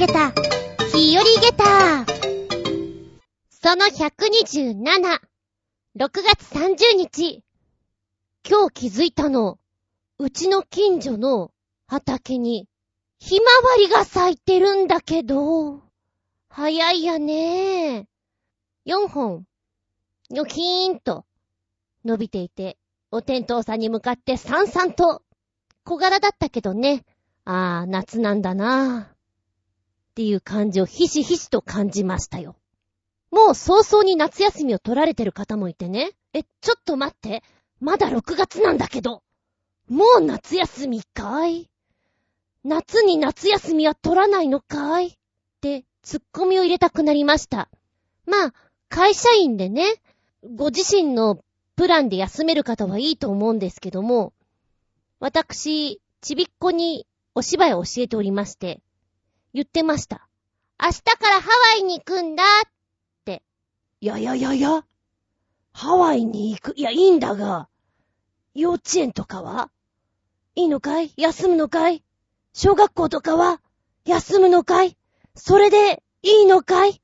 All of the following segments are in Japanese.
げた、日和げた。その127、6月30日。今日気づいたの。うちの近所の畑に、ひまわりが咲いてるんだけど、早いやね。4本、ニョキーンと。伸びていて、お天道さんに向かってさんさんと、小柄だったけどね、ああ、夏なんだな。ていう感じをひしひしと感じましたよ。もう早々に夏休みを取られてる方もいてね。え、ちょっと待って。まだ6月なんだけど。もう夏休みかい？夏に夏休みは取らないのかい？って、ツッコミを入れたくなりました。まあ、会社員でね、ご自身のプランで休める方はいいと思うんですけども、私、ちびっこにお芝居を教えておりまして、言ってました。明日からハワイに行くんだって。いやいやいやいや、ハワイに行く、いや、いいんだが、幼稚園とかは？いいのかい？休むのかい？小学校とかは？休むのかい？それでいいのかい？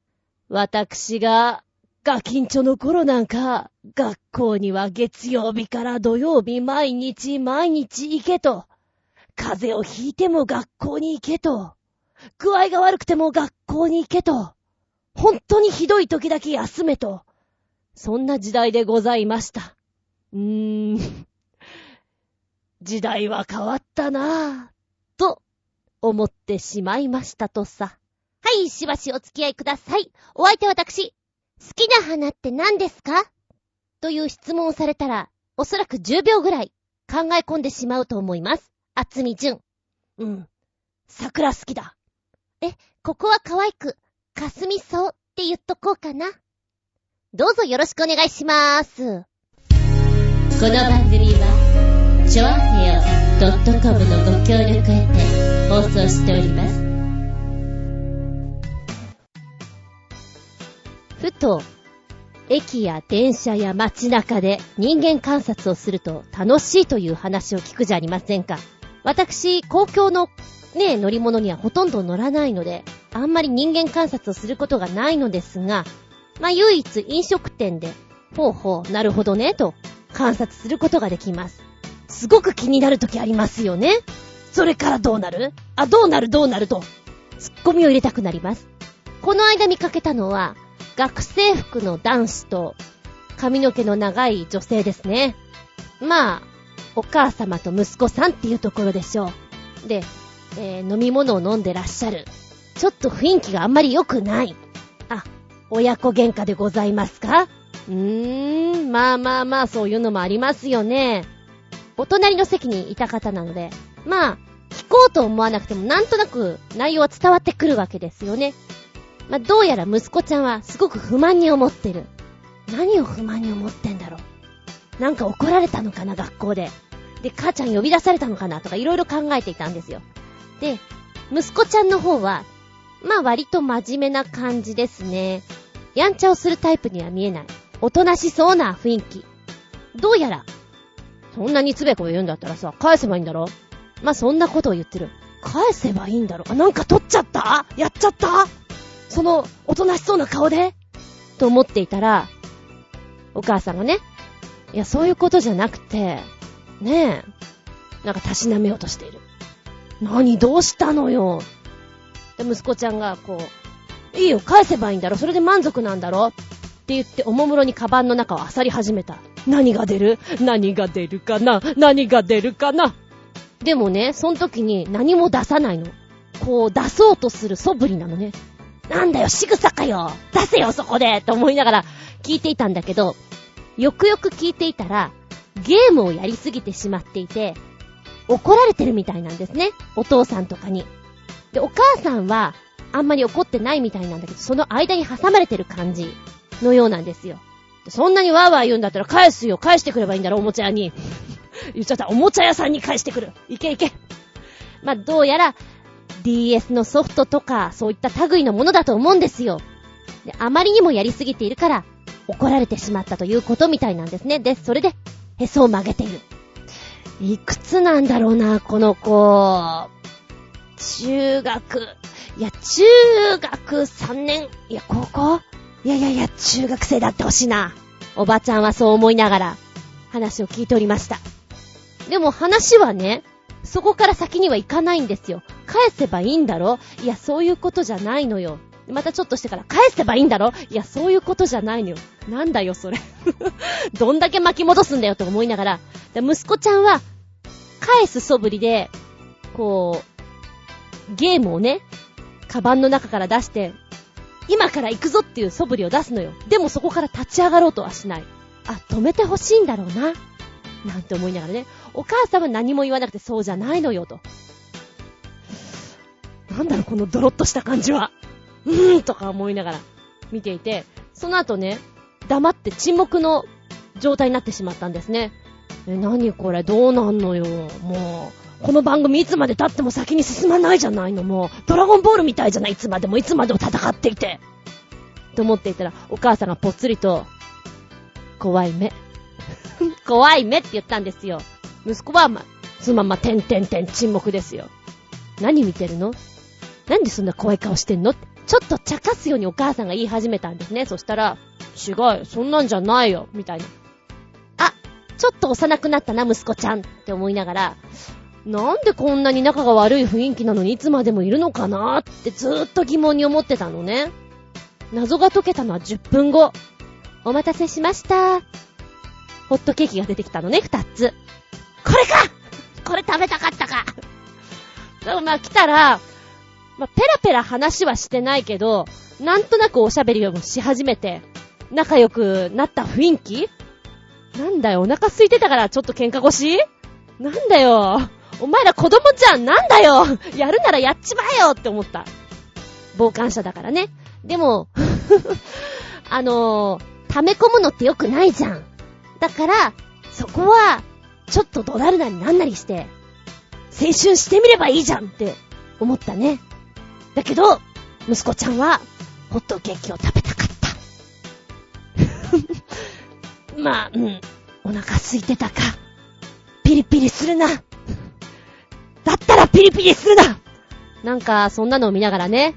私がガキンチョの頃なんか、学校には月曜日から土曜日毎日毎日行けと。風邪をひいても学校に行けと。具合が悪くても学校に行けと。本当にひどい時だけ休めと。そんな時代でございました。うーん。時代は変わったなぁ、と思ってしまいましたとさ。はい、しばしお付き合いください。お相手は私、好きな花って何ですか？という質問をされたら、おそらく10秒ぐらい考え込んでしまうと思います。あつみじゅん。うん。桜好きだ。え、ここは可愛く、かすみそうって言っとこうかな。どうぞよろしくお願いしまーす。この番組は、ちょあへよ .com のご協力へて放送しております。ふと、駅や電車や街中で人間観察をすると楽しいという話を聞くじゃありませんか。私、公共のね、乗り物にはほとんど乗らないので、あんまり人間観察をすることがないのですが、まあ、唯一飲食店で、ほうほう、なるほどね、と観察することができます。すごく気になるときありますよね。それからどうなる？あ、どうなるどうなると、ツッコミを入れたくなります。この間見かけたのは、学生服の男子と髪の毛の長い女性ですね。まあ、お母様と息子さんっていうところでしょう。で、えー、飲み物を飲んでらっしゃる。ちょっと雰囲気があんまり良くない。あ、親子喧嘩でございますか？うーん、まあまあまあ、そういうのもありますよね。お隣の席にいた方なので、まあ、聞こうと思わなくてもなんとなく内容は伝わってくるわけですよね。まあ、どうやら息子ちゃんはすごく不満に思ってる。何を不満に思ってんだろう。なんか怒られたのかな、学校で。で、母ちゃん呼び出されたのかなとかいろいろ考えていたんですよ。で、息子ちゃんの方は、まあ割と真面目な感じですね。やんちゃをするタイプには見えない。おとなしそうな雰囲気。どうやら、そんなにつべこべ言うんだったらさ、返せばいいんだろ？まあそんなことを言ってる。返せばいいんだろ？あ、なんか取っちゃった？やっちゃった？その、おとなしそうな顔で？と思っていたら、お母さんがね、いや、そういうことじゃなくて、ねえ、なんかたしなめようとしている。何、どうしたのよ。で、息子ちゃんが、こう、いいよ、返せばいいんだろ、それで満足なんだろって言って、おもむろにカバンの中を漁り始めた。何が出る？何が出るかな？何が出るかな？でもね、その時に何も出さないの。こう、出そうとする素振りなのね。なんだよ、仕草かよ出せよ、そこでと思いながら聞いていたんだけど、よくよく聞いていたら、ゲームをやりすぎてしまっていて、怒られてるみたいなんですね。お父さんとかに。で、お母さんは、あんまり怒ってないみたいなんだけど、その間に挟まれてる感じのようなんですよ。そんなにわーわー言うんだったら返すよ。返してくればいいんだろ、おもちゃ屋に。言っちゃった。おもちゃ屋さんに返してくる。いけいけ。まあ、どうやら、DS のソフトとか、そういった類のものだと思うんですよ。で、あまりにもやりすぎているから、怒られてしまったということみたいなんですね。で、それで、へそを曲げている。いくつなんだろうな、この子。中学。いや、中学3年、いや、高校？いやいやいや、中学生だってほしいな。おばちゃんはそう思いながら、話を聞いておりました。でも話はね、そこから先には行かないんですよ。返せばいいんだろ？いや、そういうことじゃないのよ。またちょっとしてから、返せばいいんだろ？いや、そういうことじゃないのよ。なんだよ、それ。どんだけ巻き戻すんだよと思いながら、息子ちゃんは、返す素振りで、こう、ゲームをね、カバンの中から出して、今から行くぞっていう素振りを出すのよ。でもそこから立ち上がろうとはしない。あ、止めてほしいんだろうな。なんて思いながらね。お母さんは何も言わなくてそうじゃないのよと。なんだろ、このドロッとした感じは。うーんとか思いながら見ていて、その後ね、黙って沈黙の状態になってしまったんですね。え、何これ、どうなんのよ、もう。この番組いつまで経っても先に進まないじゃないの、もう。ドラゴンボールみたいじゃない、いつまでも、いつまでも戦っていて。と思っていたら、お母さんがぽつりと、怖い目。怖い目って言ったんですよ。息子は、ま、そのまま、てんてんてん沈黙ですよ。何見てるの？なんでそんな怖い顔してんの？ってちょっと茶化すようにお母さんが言い始めたんですね。そしたら、違う、そんなんじゃないよ、みたいな。あ、ちょっと幼くなったな、息子ちゃんって思いながら、なんでこんなに仲が悪い雰囲気なのにいつまでもいるのかなってずーっと疑問に思ってたのね。謎が解けたのは10分後。お待たせしました。ホットケーキが出てきたのね、2つ。これかこれ食べたかったか でもまあ来たら、まあ、ペラペラ話はしてないけど、なんとなくおしゃべりをし始めて、仲良くなった雰囲気？なんだよ、お腹空いてたからちょっと喧嘩腰？なんだよ。お前ら子供じゃんなんだよやるならやっちまえよって思った。傍観者だからね。でも あのー、溜め込むのって良くないじゃん。だから、そこは、ちょっと怒鳴るなりなんなりして、青春してみればいいじゃんって思ったね。だけど、息子ちゃんは、ホットケーキを食べたかった。まあ、うん。お腹空いてたか。ピリピリするな。だったらピリピリするななんか、そんなのを見ながらね、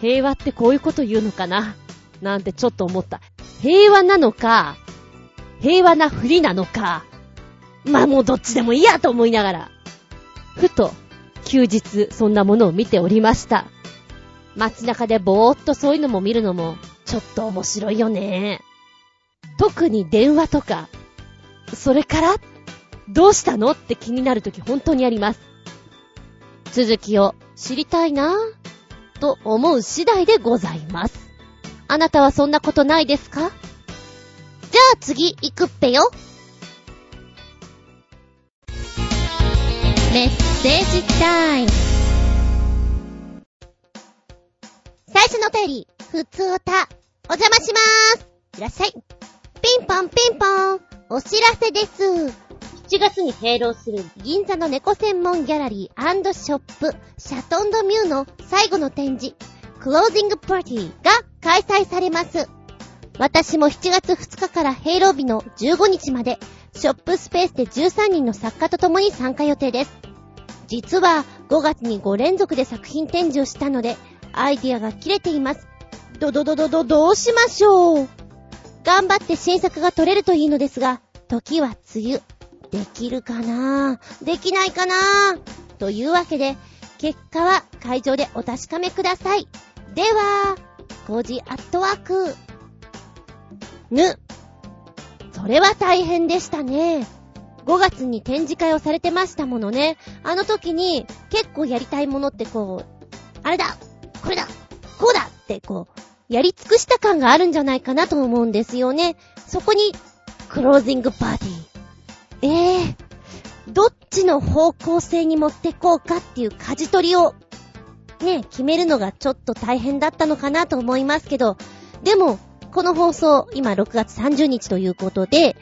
平和ってこういうこと言うのかななんてちょっと思った。平和なのか、平和なふりなのか、まあもうどっちでもいいやと思いながら、ふと、休日、そんなものを見ておりました。街中でぼーっとそういうのも見るのも、ちょっと面白いよね。特に電話とか、それからどうしたのって気になるとき本当にあります。続きを知りたいなぁ、と思う次第でございます。あなたはそんなことないですか？じゃあ次行くっぺよ。メッセージタイム。最初のお便り、ふつおた、お邪魔しまーす。いらっしゃい。ピンポンピンポン、お知らせです。7月に閉廊する銀座の猫専門ギャラリーショップ、シャトンドミューの最後の展示、クロージングパーティーが開催されます。私も7月2日から閉廊日の15日まで、ショップスペースで13人の作家と共に参加予定です。実は5月に5連続で作品展示をしたので、アイディアが切れています。どどどどどどうしましょう頑張って新作が撮れるといいのですが、時は梅雨。できるかな？できないかな？というわけで、結果は会場でお確かめください。では、コジアットワーク。ぬ。それは大変でしたね。5月に展示会をされてましたものね。あの時に結構やりたいものってこう、あれだこれだこうだってこう、やり尽くした感があるんじゃないかなと思うんですよね。そこに、クロージングパーティー。ええー、どっちの方向性に持ってこうかっていう舵取りを、ね、決めるのがちょっと大変だったのかなと思いますけど、でも、この放送、今6月30日ということで、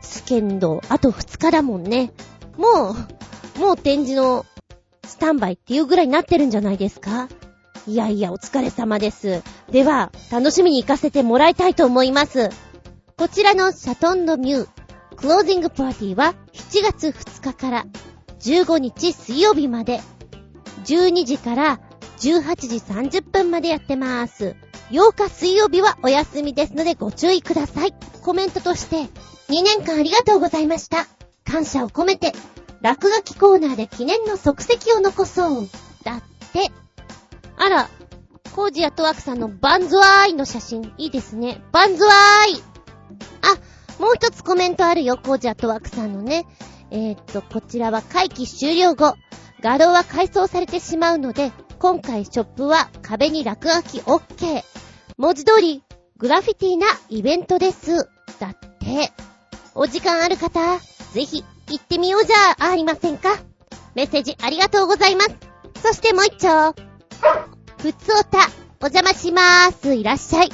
スケンド、あと2日だもんね。もう、もう展示のスタンバイっていうぐらいになってるんじゃないですか？いやいや、お疲れ様です。では、楽しみに行かせてもらいたいと思います。こちらのシャトンドミュー、クロージングパーティーは7月2日から15日水曜日まで、12時から18時30分までやってます。8日水曜日はお休みですのでご注意ください。コメントとして、2年間ありがとうございました。感謝を込めて、落書きコーナーで記念の足跡を残そう。だって。あら、コージアトワークさんのバンズワーイの写真、いいですね。バンズワーイあ、もう一つコメントあるよ、コージアトワークさんのね。えー、っと、こちらは会期終了後、画廊は改装されてしまうので、今回ショップは壁に落書き OK。文字通り、グラフィティなイベントです。だって。お時間ある方、ぜひ行ってみようじゃありませんか。メッセージありがとうございます。そしてもう一丁。ふつおた、お邪魔しまーす。いらっしゃい。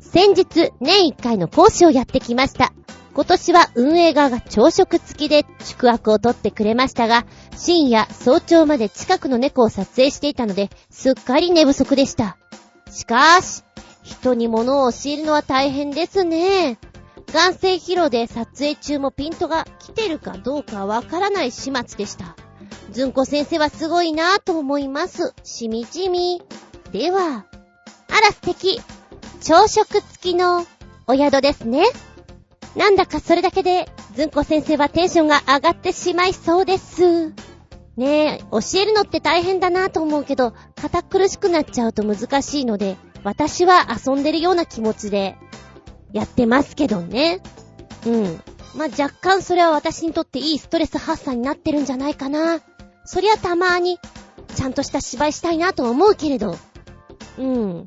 先日、年一回の講師をやってきました。今年は運営側が朝食付きで宿泊を取ってくれましたが、深夜、早朝まで近くの猫を撮影していたので、すっかり寝不足でした。しかし、人に物を教えるのは大変ですね。眼性疲労で撮影中もピントが来てるかどうかわからない始末でした。ずんこ先生はすごいなぁと思います。しみじみ。では、あら素敵。朝食付きのお宿ですね。なんだかそれだけで、ずんこ先生はテンションが上がってしまいそうです。ねえ、教えるのって大変だなぁと思うけど、堅苦しくなっちゃうと難しいので、私は遊んでるような気持ちでやってますけどね。うん。まあ、若干それは私にとっていいストレス発散になってるんじゃないかな。そりゃたまーに、ちゃんとした芝居したいなと思うけれど。うん。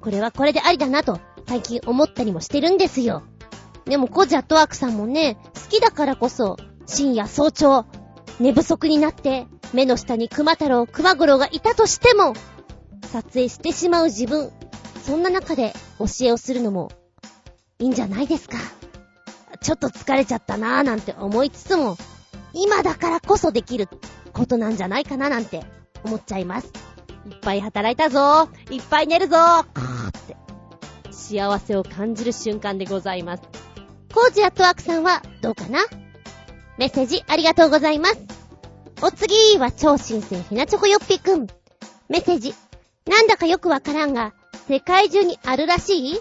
これはこれでありだなと、最近思ったりもしてるんですよ。でもコジャットワークさんもね、好きだからこそ、深夜早朝、寝不足になって、目の下に熊太郎、熊五郎がいたとしても、撮影してしまう自分。そんな中で教えをするのも、いいんじゃないですか。ちょっと疲れちゃったなーなんて思いつつも、今だからこそできることなんじゃないかななんて思っちゃいます。いっぱい働いたぞいっぱい寝るぞーって、幸せを感じる瞬間でございます。コージアットワークさんはどうかな？メッセージありがとうございます。お次は超新星ひなチョコよっぴくん。メッセージ。なんだかよくわからんが、世界中にあるらしい？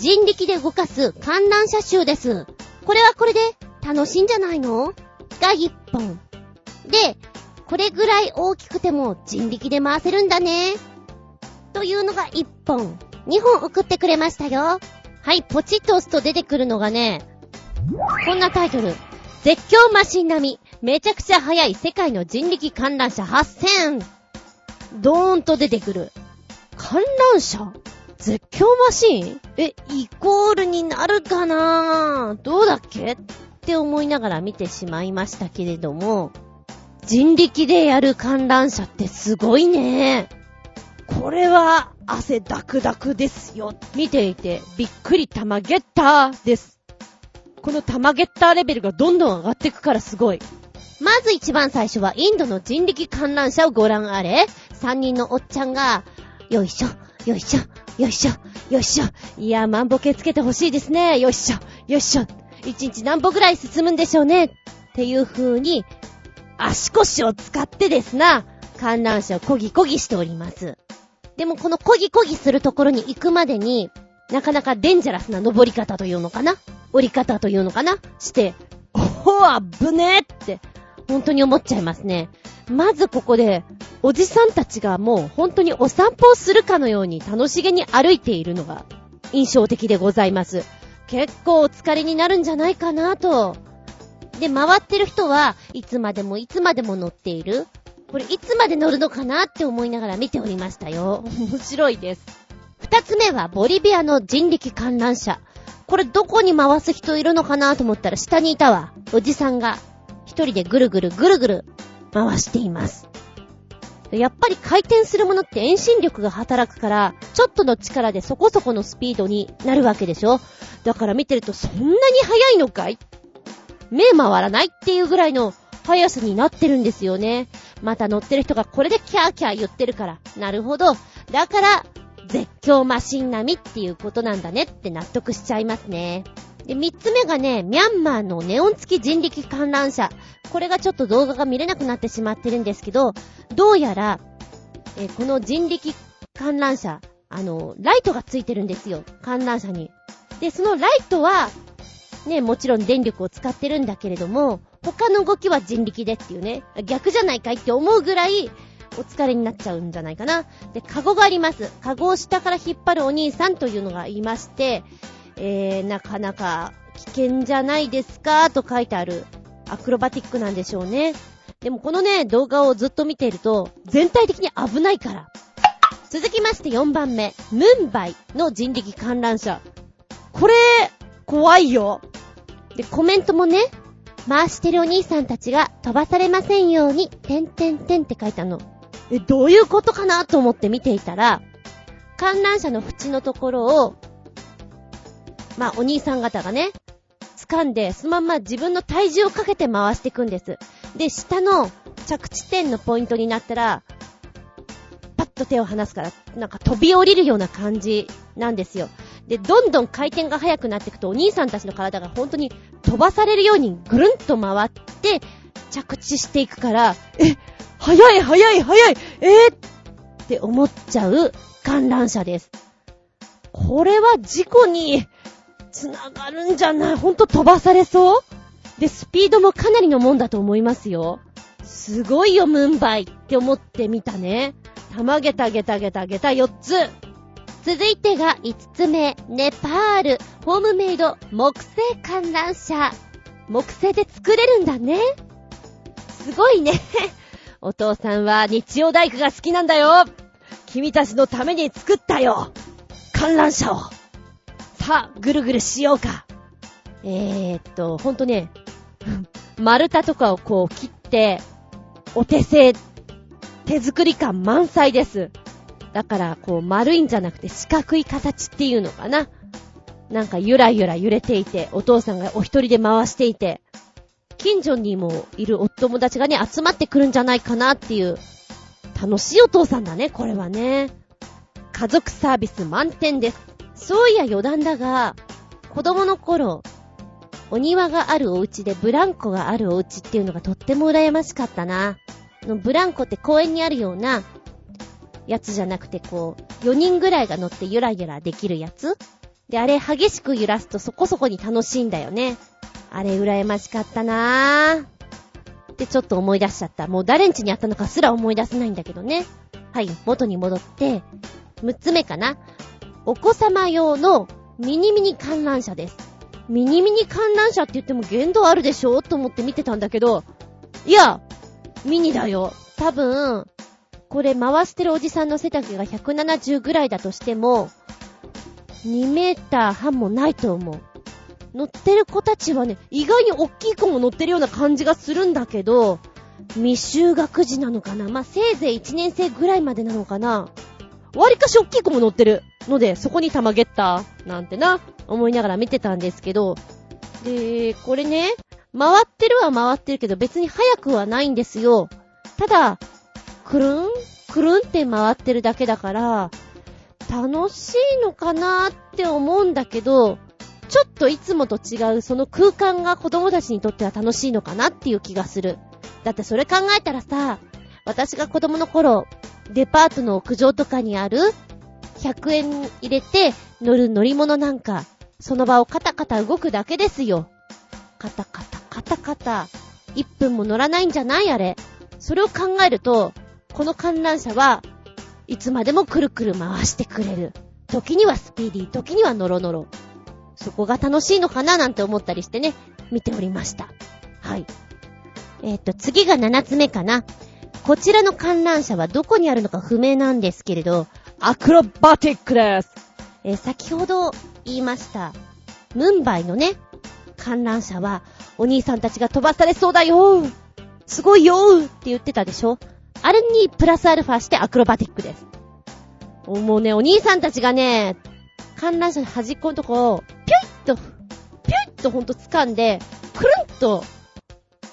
人力で動かす観覧車集です。これはこれで楽しいんじゃないの？が一本。で、これぐらい大きくても人力で回せるんだね。というのが一本。二本送ってくれましたよ。はい、ポチッと押すと出てくるのがね、こんなタイトル。絶叫マシン並み。めちゃくちゃ速い世界の人力観覧車8000。ドーンと出てくる。観覧車？絶叫マシン？え、イコールになるかな？どうだっけ？って思いながら見てしまいましたけれども、人力でやる観覧車ってすごいね。これは汗ダクダクですよ。見ていてびっくり玉ゲッターです。この玉ゲッターレベルがどんどん上がっていくからすごい。まず一番最初はインドの人力観覧車をご覧あれ。三人のおっちゃんが、よいしょ、よいしょ、よいしょ、よいしょ。いや、万歩計つけてほしいですね。よいしょ、よいしょ。一日何歩ぐらい進むんでしょうね。っていう風に、足腰を使ってですな、観覧車をこぎこぎしております。でもこのこぎこぎするところに行くまでに、なかなかデンジャラスな登り方というのかな？降り方というのかな？して、おほ、あぶねって、本当に思っちゃいますね。まずここで、おじさんたちがもう本当にお散歩をするかのように楽しげに歩いているのが印象的でございます。結構お疲れになるんじゃないかなと。で、回ってる人はいつまでもいつまでも乗っている。これいつまで乗るのかなって思いながら見ておりましたよ。面白いです。二つ目はボリビアの人力観覧車。これどこに回す人いるのかなと思ったら下にいたわ。おじさんが一人でぐるぐるぐるぐる回しています。やっぱり回転するものって遠心力が働くから、ちょっとの力でそこそこのスピードになるわけでしょだから見てるとそんなに速いのかい目回らないっていうぐらいの速さになってるんですよね。また乗ってる人がこれでキャーキャー言ってるから。なるほど。だから、絶叫マシン並みっていうことなんだねって納得しちゃいますね。で、三つ目がね、ミャンマーのネオン付き人力観覧車。これがちょっと動画が見れなくなってしまってるんですけど、どうやら、えこの人力観覧車、あの、ライトがついてるんですよ。観覧車に。で、そのライトは、ね、もちろん電力を使ってるんだけれども、他の動きは人力でっていうね、逆じゃないかいって思うぐらい、お疲れになっちゃうんじゃないかな。で、カゴがあります。カゴを下から引っ張るお兄さんというのがいまして、えー、なかなか危険じゃないですかと書いてあるアクロバティックなんでしょうね。でもこのね、動画をずっと見ていると、全体的に危ないから。続きまして4番目、ムンバイの人力観覧車。これ、怖いよ。で、コメントもね、回してるお兄さんたちが飛ばされませんように、てんてんてんって書いたの。え、どういうことかなと思って見ていたら、観覧車の縁のところを、まあ、お兄さん方がね、掴んで、そのまんま自分の体重をかけて回していくんです。で、下の着地点のポイントになったら、パッと手を離すから、なんか飛び降りるような感じなんですよ。で、どんどん回転が速くなっていくと、お兄さんたちの体が本当に飛ばされるようにぐるんと回って、着地していくから、え、速い速い速いえー、って思っちゃう観覧車です。これは事故につながるんじゃない？ほんと飛ばされそう？で、スピードもかなりのもんだと思いますよ。すごいよ、ムンバイって思ってみたね。たまげたげたげたげた4つ。続いてが5つ目、ネパール、ホームメイド、木製観覧車。木製で作れるんだね。すごいね。お父さんは日曜大工が好きなんだよ。君たちのために作ったよ。観覧車を。さあ、ぐるぐるしようか。えーっと、ほんとね、丸太とかをこう切って、お手製、手作り感満載です。だから、こう丸いんじゃなくて四角い形っていうのかな。なんかゆらゆら揺れていて、お父さんがお一人で回していて、近所にもいるお友達がね、集まってくるんじゃないかなっていう、楽しいお父さんだね、これはね。家族サービス満点です。そういや余談だが、子供の頃、お庭があるお家でブランコがあるお家っていうのがとっても羨ましかったな。のブランコって公園にあるようなやつじゃなくてこう、4人ぐらいが乗ってゆらゆらできるやつ？で、あれ激しく揺らすとそこそこに楽しいんだよね。あれ羨ましかったなぁ。ってちょっと思い出しちゃった。もう誰ん家にあったのかすら思い出せないんだけどね。はい、元に戻って、6つ目かな。お子様用のミニミニ観覧車です。ミニミニ観覧車って言っても限度あるでしょ？と思って見てたんだけど、いや、ミニだよ。多分、これ回してるおじさんの背丈が170ぐらいだとしても、2メーター半もないと思う。乗ってる子たちはね、意外に大きい子も乗ってるような感じがするんだけど、未就学児なのかなまあ、せいぜい1年生ぐらいまでなのかな割かし大きい子も乗ってるので、そこに玉ゲッターなんてな、思いながら見てたんですけど、で、これね、回ってるは回ってるけど別に速くはないんですよ。ただ、くるんくるんって回ってるだけだから、楽しいのかなって思うんだけど、ちょっといつもと違うその空間が子供たちにとっては楽しいのかなっていう気がする。だってそれ考えたらさ、私が子供の頃、デパートの屋上とかにある100円入れて乗る乗り物なんか、その場をカタカタ動くだけですよ。カタカタカタカタ。1分も乗らないんじゃない？あれ。それを考えると、この観覧車はいつまでもくるくる回してくれる。時にはスピーディー、時にはノロノロ。そこが楽しいのかななんて思ったりしてね、見ておりました。はい。えっ、と、次が7つ目かな。こちらの観覧車はどこにあるのか不明なんですけれど、アクロバティックです。えー先ほど言いました、ムンバイのね、観覧車は、お兄さんたちが飛ばされそうだよすごいよって言ってたでしょあれにプラスアルファしてアクロバティックです。もうね、お兄さんたちがね、観覧車の端っこのとこを、ピュイッと、ピュイッとほんと掴んで、くるんと、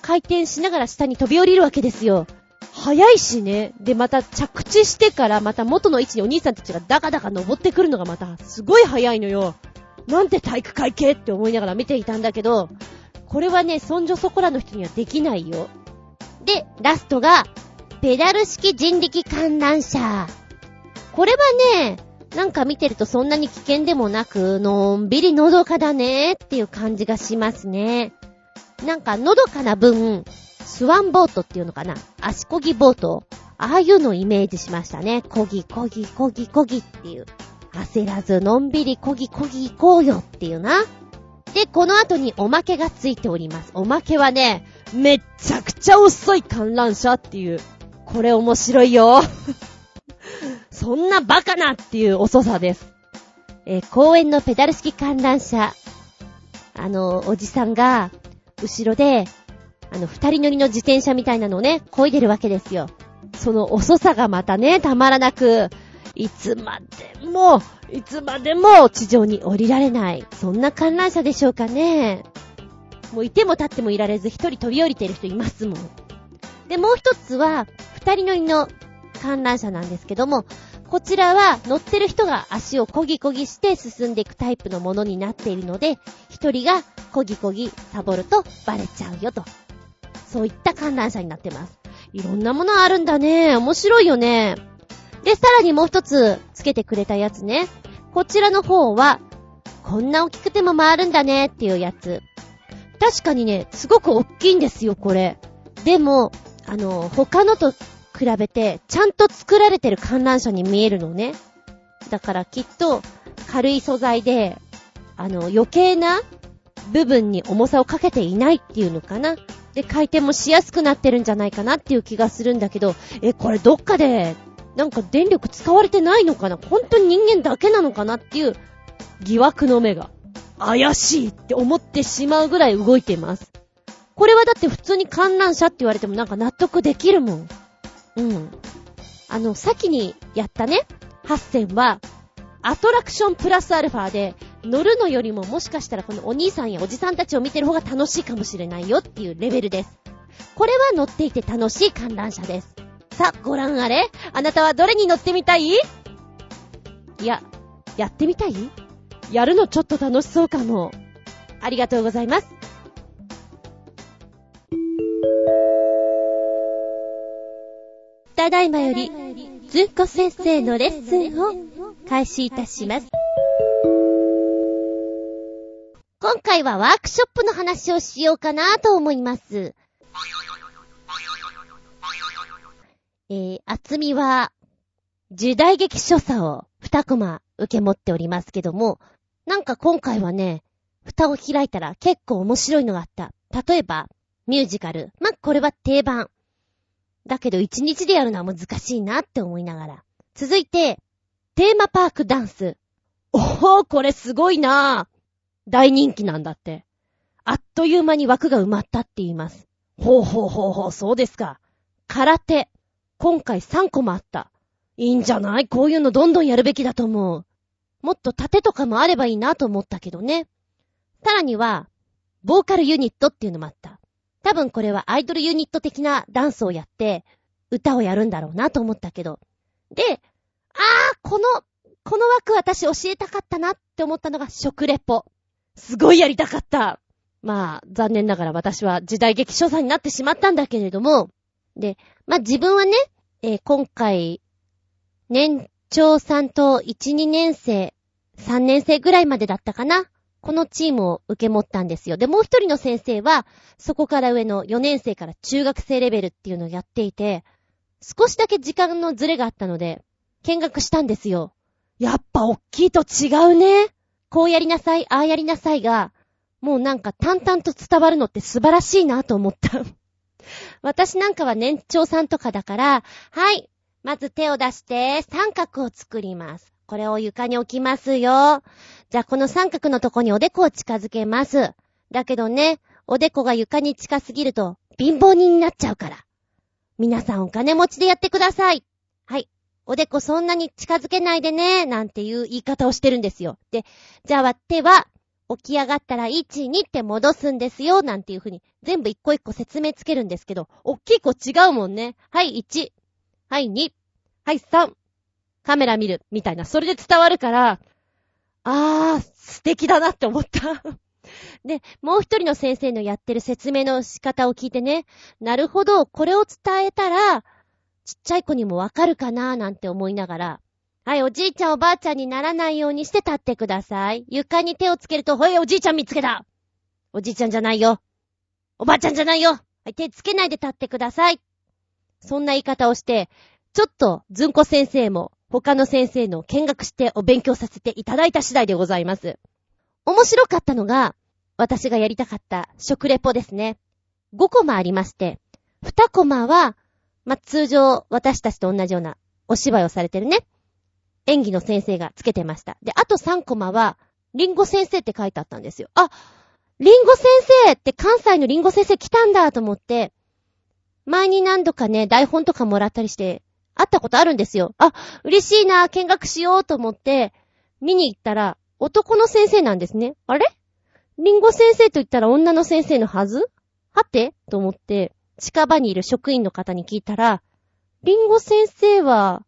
回転しながら下に飛び降りるわけですよ。早いしね。で、また着地してからまた元の位置にお兄さんたちがダカダカ登ってくるのがまたすごい早いのよ。なんて体育会系って思いながら見ていたんだけど、これはね、そんじょそこらの人にはできないよ。で、ラストが、ペダル式人力観覧車。これはね、なんか見てるとそんなに危険でもなく、のんびりのどかだねっていう感じがしますね。なんかのどかな分、スワンボートっていうのかな足こぎボートああいうのをイメージしましたね。こぎこぎこぎこぎっていう。焦らずのんびりこぎこぎ行こうよっていうな。で、この後におまけがついております。おまけはね、めっちゃくちゃ遅い観覧車っていう。これ面白いよ。そんなバカなっていう遅さです。えー、公園のペダル式観覧車。あの、おじさんが、後ろで、あの、二人乗りの自転車みたいなのをね、漕いでるわけですよ。その遅さがまたね、たまらなく、いつまでも、いつまでも地上に降りられない。そんな観覧車でしょうかね。もういても立ってもいられず一人飛び降りてる人いますもん。で、もう一つは、二人乗りの観覧車なんですけども、こちらは乗ってる人が足をこぎこぎして進んでいくタイプのものになっているので、一人がこぎこぎサボるとバレちゃうよと。そういった観覧車になってます。いろんなものあるんだね。面白いよね。で、さらにもう一つつけてくれたやつね。こちらの方は、こんな大きくても回るんだねっていうやつ。確かにね、すごく大きいんですよ、これ。でも、あの、他のと比べて、ちゃんと作られてる観覧車に見えるのね。だからきっと、軽い素材で、あの、余計な部分に重さをかけていないっていうのかな。で、回転もしやすくなってるんじゃないかなっていう気がするんだけど、え、これどっかで、なんか電力使われてないのかな？本当に人間だけなのかなっていう疑惑の目が怪しいって思ってしまうぐらい動いています。これはだって普通に観覧車って言われてもなんか納得できるもん。うん。あの、先にやったね、8選は、アトラクションプラスアルファで、乗るのよりももしかしたらこのお兄さんやおじさんたちを見てる方が楽しいかもしれないよっていうレベルです。これは乗っていて楽しい観覧車です。さあ、ご覧あれ？あなたはどれに乗ってみたい？いや、やってみたい？やるのちょっと楽しそうかも。ありがとうございます。ただいまより、ずんこ先生のレッスンを開始いたします。今回はワークショップの話をしようかなと思います。えー、厚みは、時代劇所作を2コマ受け持っておりますけども、なんか今回はね、蓋を開いたら結構面白いのがあった。例えば、ミュージカル。まこれは定番。だけど1日でやるのは難しいなって思いながら。続いて、テーマパークダンス。おー、これすごいな大人気なんだって。あっという間に枠が埋まったって言います。ほうほうほうほう、そうですか。空手。今回3個もあった。いいんじゃない？こういうのどんどんやるべきだと思う。もっと盾とかもあればいいなと思ったけどね。さらには、ボーカルユニットっていうのもあった。多分これはアイドルユニット的なダンスをやって、歌をやるんだろうなと思ったけど。で、あー、この、この枠私教えたかったなって思ったのが食レポ。すごいやりたかった。まあ、残念ながら私は時代劇所作になってしまったんだけれども、で、まあ自分はね、えー、今回、年長さんと1、2年生、3年生ぐらいまでだったかな。このチームを受け持ったんですよ。で、もう一人の先生は、そこから上の4年生から中学生レベルっていうのをやっていて、少しだけ時間のズレがあったので、見学したんですよ。やっぱ大きいと違うね。こうやりなさい、ああやりなさいが、もうなんか淡々と伝わるのって素晴らしいなと思った。私なんかは年長さんとかだから、はい、まず手を出して三角を作ります。これを床に置きますよ。じゃあこの三角のとこにおでこを近づけます。だけどね、おでこが床に近すぎると貧乏人になっちゃうから。皆さんお金持ちでやってください。はい。おでこそんなに近づけないでね、なんていう言い方をしてるんですよ。で、じゃあ手は、起き上がったら1、2って戻すんですよ、なんていうふうに、全部一個一個説明つけるんですけど、おっきい子違うもんね。はい、1。はい、2。はい、3。カメラ見る、みたいな。それで伝わるから、あー、素敵だなって思った。で、もう一人の先生のやってる説明の仕方を聞いてね、なるほど、これを伝えたら、ちっちゃい子にもわかるかなーなんて思いながら、はい、おじいちゃんおばあちゃんにならないようにして立ってください。床に手をつけると、ほい、おじいちゃん見つけたおじいちゃんじゃないよ。おばあちゃんじゃないよ。はい、手つけないで立ってください。そんな言い方をして、ちょっと、ずんこ先生も、他の先生の見学してお勉強させていただいた次第でございます。面白かったのが、私がやりたかった食レポですね。5コマありまして、2コマは、まあ、通常私たちと同じようなお芝居をされてるね。演技の先生がつけてました。で、あと3コマは、リンゴ先生って書いてあったんですよ。あ、リンゴ先生って関西のリンゴ先生来たんだと思って、前に何度かね、台本とかもらったりして、会ったことあるんですよ。あ、嬉しいな、見学しようと思って、見に行ったら、男の先生なんですね。あれ？リンゴ先生と言ったら女の先生のはず？はて？と思って、近場にいる職員の方に聞いたら、リンゴ先生は、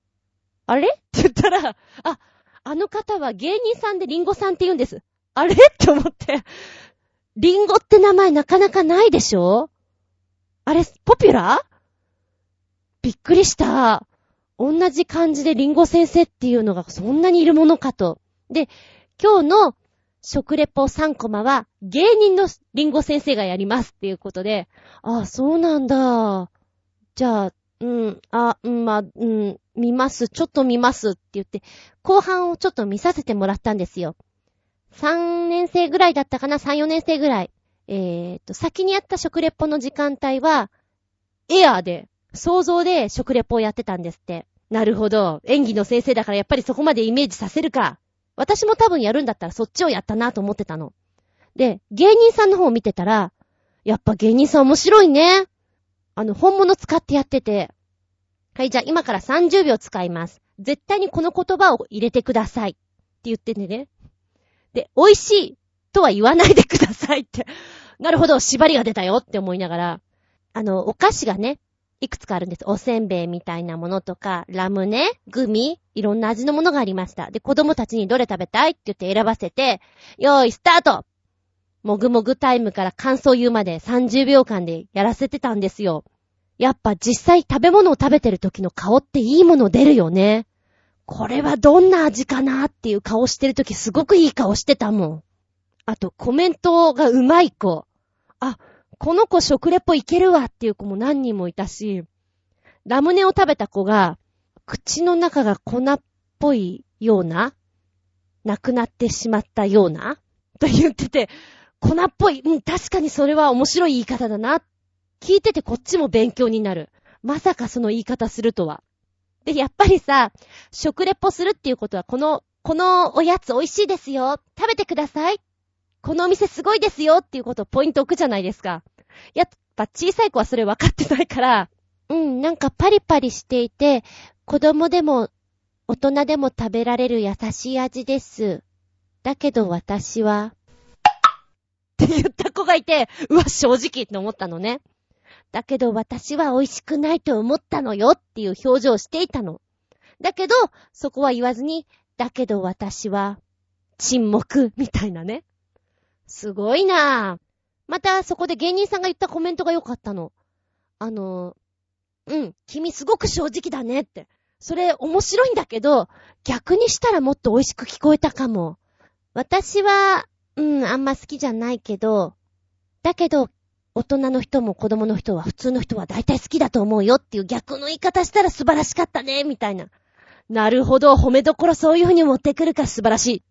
あれ？っ て言ったら、あ、あの方は芸人さんでリンゴさんって言うんです。あれ？って思って、リンゴって名前なかなかないでしょ？あれ、ポピュラー？びっくりした。同じ漢字でリンゴ先生っていうのがそんなにいるものかと。で、今日の食レポ3コマは芸人のリンゴ先生がやりますっていうことで、ああ、そうなんだ。じゃあ、うん、あ、うん、まあ、うん、見ます、ちょっと見ますって言って、後半をちょっと見させてもらったんですよ。3年生ぐらいだったかな ?3、4年生ぐらい。えー、っと、先にやった食レポの時間帯は、エアーで、想像で食レポをやってたんですって。なるほど。演技の先生だからやっぱりそこまでイメージさせるか。私も多分やるんだったらそっちをやったなと思ってたの。で、芸人さんの方を見てたら、やっぱ芸人さん面白いね。あの、本物使ってやってて。はい、じゃあ今から30秒使います。絶対にこの言葉を入れてください。って言ってんでね。で、美味しいとは言わないでくださいって。なるほど、縛りが出たよって思いながら、あの、お菓子がね、いくつかあるんです。おせんべいみたいなものとか、ラムネ、グミ、いろんな味のものがありました。で、子供たちにどれ食べたいって言って選ばせて、よーい、スタートもぐもぐタイムから感想言うまで30秒間でやらせてたんですよ。やっぱ実際食べ物を食べてる時の顔っていいもの出るよね。これはどんな味かなっていう顔してる時すごくいい顔してたもん。あとコメントがうまい子。あ、この子食レポいけるわっていう子も何人もいたし、ラムネを食べた子が、口の中が粉っぽいような、なくなってしまったような、と言ってて、粉っぽい。うん、確かにそれは面白い言い方だな。聞いててこっちも勉強になる。まさかその言い方するとは。で、やっぱりさ、食レポするっていうことは、この、このおやつ美味しいですよ。食べてください。このお店すごいですよっていうことをポイント置くじゃないですか。やっぱ小さい子はそれ分かってないから、うん、なんかパリパリしていて、子供でも大人でも食べられる優しい味です。だけど私は、って言った子がいて、うわ、正直って思ったのね。だけど私は美味しくないと思ったのよっていう表情をしていたの。だけど、そこは言わずに、だけど私は、沈黙、みたいなね。すごいなぁ。また、そこで芸人さんが言ったコメントが良かったの。あの、うん、君すごく正直だねって。それ面白いんだけど、逆にしたらもっと美味しく聞こえたかも。私は、うん、あんま好きじゃないけど、だけど、大人の人も子供の人は普通の人は大体好きだと思うよっていう逆の言い方したら素晴らしかったね、みたいな。なるほど、褒めどころそういう風に持ってくるか素晴らし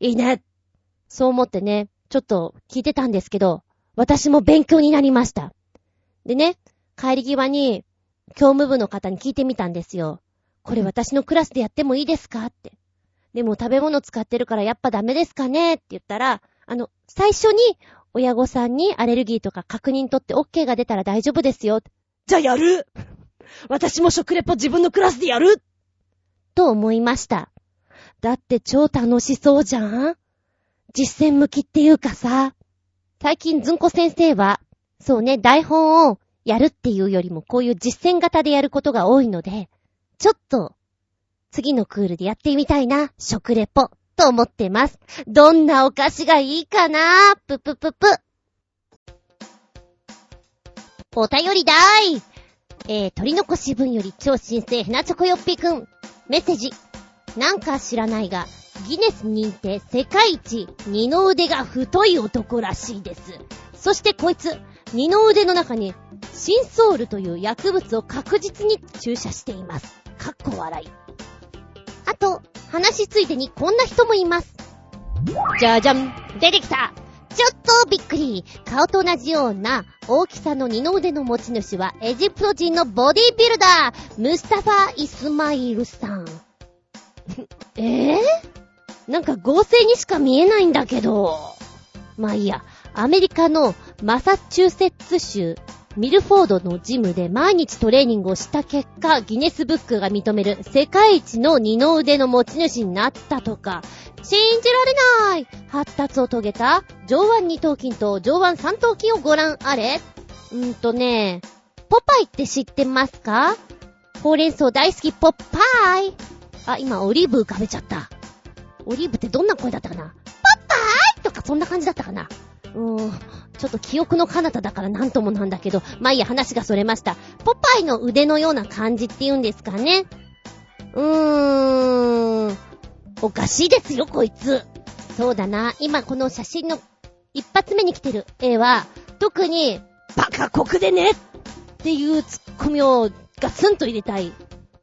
い。いいね。そう思ってね、ちょっと聞いてたんですけど、私も勉強になりました。でね、帰り際に、教務部の方に聞いてみたんですよ。これ私のクラスでやってもいいですか？って。でも食べ物使ってるからやっぱダメですかね？って言ったら、あの、最初に親御さんにアレルギーとか確認取って OK が出たら大丈夫ですよ。じゃあやる？私も食レポ自分のクラスでやる？と思いました。だって超楽しそうじゃん？実践向きっていうかさ、最近ずんこ先生は、そうね、台本をやるっていうよりもこういう実践型でやることが多いので、ちょっと、次のクールでやってみたいな、食レポ。と思ってます。どんなお菓子がいいかなぷぷぷぷ。お便りだーいえー、取り残し分より超新星ヘナチョコヨッピーくん。メッセージ。なんか知らないが、ギネス認定世界一二の腕が太い男らしいです。そしてこいつ、二の腕の中に、シンソールという薬物を確実に注射しています。かっこ笑い。あと、話ついでにこんな人もいます。じゃじゃん出てきたちょっとびっくり顔と同じような大きさの二の腕の持ち主はエジプト人のボディビルダームスタファー・イスマイルさん。えぇ、ー、なんか合成にしか見えないんだけど。まあいいや。アメリカのマサチューセッツ州ミルフォードのジムで毎日トレーニングをした結果、ギネスブックが認める世界一の二の腕の持ち主になったとか、信じられない!発達を遂げた上腕二頭筋と上腕三頭筋をご覧あれ。んーとね、ポパイって知ってますか?ほうれん草大好きポッパイ。あ、今オリーブ浮かべちゃった。オリーブってどんな声だったかな?ポッパイ!とかそんな感じだったかな。うーん、ちょっと記憶の彼方だからなんともなんだけど、まあいいや話がそれました。ポパイの腕のような感じって言うんですかね。うーん、おかしいですよ、こいつ。そうだな。今この写真の一発目に来てる絵は、特に、バカ国でねっていうツッコミをガツンと入れたい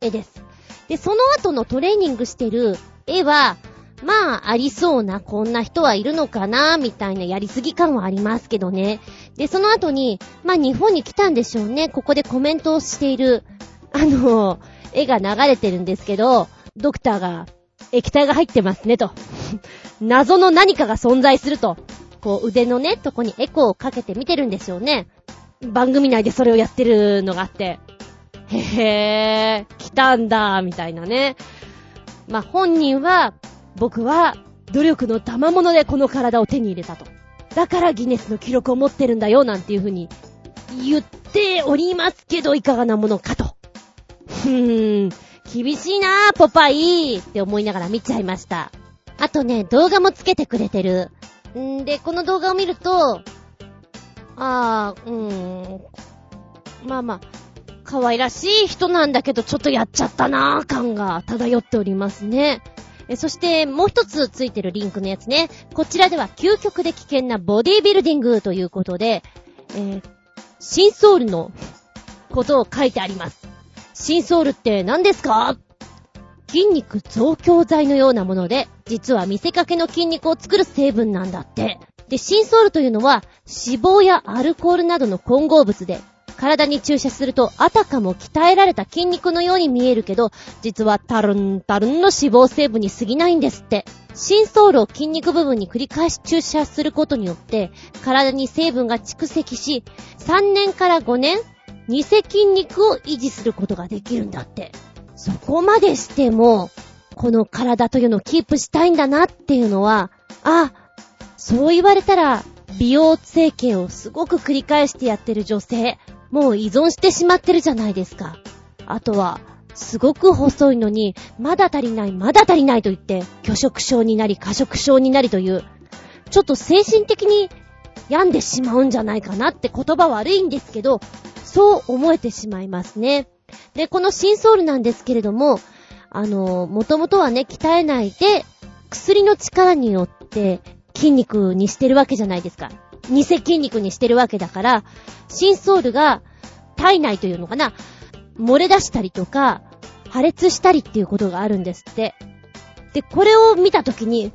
絵です。で、その後のトレーニングしてる絵は、まあ、ありそうな、こんな人はいるのかな、みたいなやりすぎ感はありますけどね。で、その後に、まあ、日本に来たんでしょうね。ここでコメントをしている、あの、絵が流れてるんですけど、ドクターが、液体が入ってますねと。謎の何かが存在すると。こう腕のね、とこにエコーをかけて見てるんでしょうね。番組内でそれをやってるのがあって。へー、来たんだ、みたいなね。まあ、本人は、僕は努力の賜物でこの体を手に入れたと。だからギネスの記録を持ってるんだよ、なんていう風に言っておりますけど、いかがなものかと。ふーん、厳しいなー、ポパイって思いながら見ちゃいました。あとね、動画もつけてくれてる。んで、この動画を見ると、あー、うーん、まあまあ、可愛らしい人なんだけど、ちょっとやっちゃったなー感が漂っておりますね。そしてもう一つついてるリンクのやつね。こちらでは究極で危険なボディビルディングということで、えー、新ソウルのことを書いてあります。新ソウルって何ですか？筋肉増強剤のようなもので、実は見せかけの筋肉を作る成分なんだって。で、新ソウルというのは脂肪やアルコールなどの混合物で、体に注射すると、あたかも鍛えられた筋肉のように見えるけど、実はタルンタルンの脂肪成分に過ぎないんですって。新ソールを筋肉部分に繰り返し注射することによって、体に成分が蓄積し、3年から5年、偽筋肉を維持することができるんだって。そこまでしても、この体というのをキープしたいんだなっていうのは、あ、そう言われたら、美容整形をすごく繰り返してやってる女性、もう依存してしまってるじゃないですか。あとは、すごく細いのに、まだ足りない、まだ足りないと言って、拒食症になり、過食症になりという、ちょっと精神的に病んでしまうんじゃないかなって言葉悪いんですけど、そう思えてしまいますね。で、このシンソールなんですけれども、あの、もともとはね、鍛えないで、薬の力によって筋肉にしてるわけじゃないですか。偽筋肉にしてるわけだから、新ソウルが体内というのかな、漏れ出したりとか、破裂したりっていうことがあるんですって。で、これを見たときに、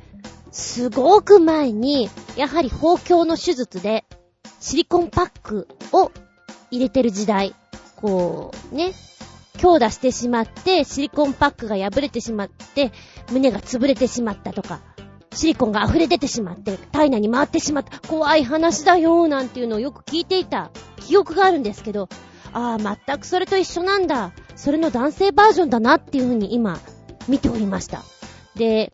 すごく前に、やはり包協の手術で、シリコンパックを入れてる時代、こう、ね、強打してしまって、シリコンパックが破れてしまって、胸が潰れてしまったとか、シリコンが溢れ出てしまって、体内に回ってしまった、怖い話だよ、なんていうのをよく聞いていた記憶があるんですけど、ああ、全くそれと一緒なんだ。それの男性バージョンだなっていうふうに今、見ておりました。で、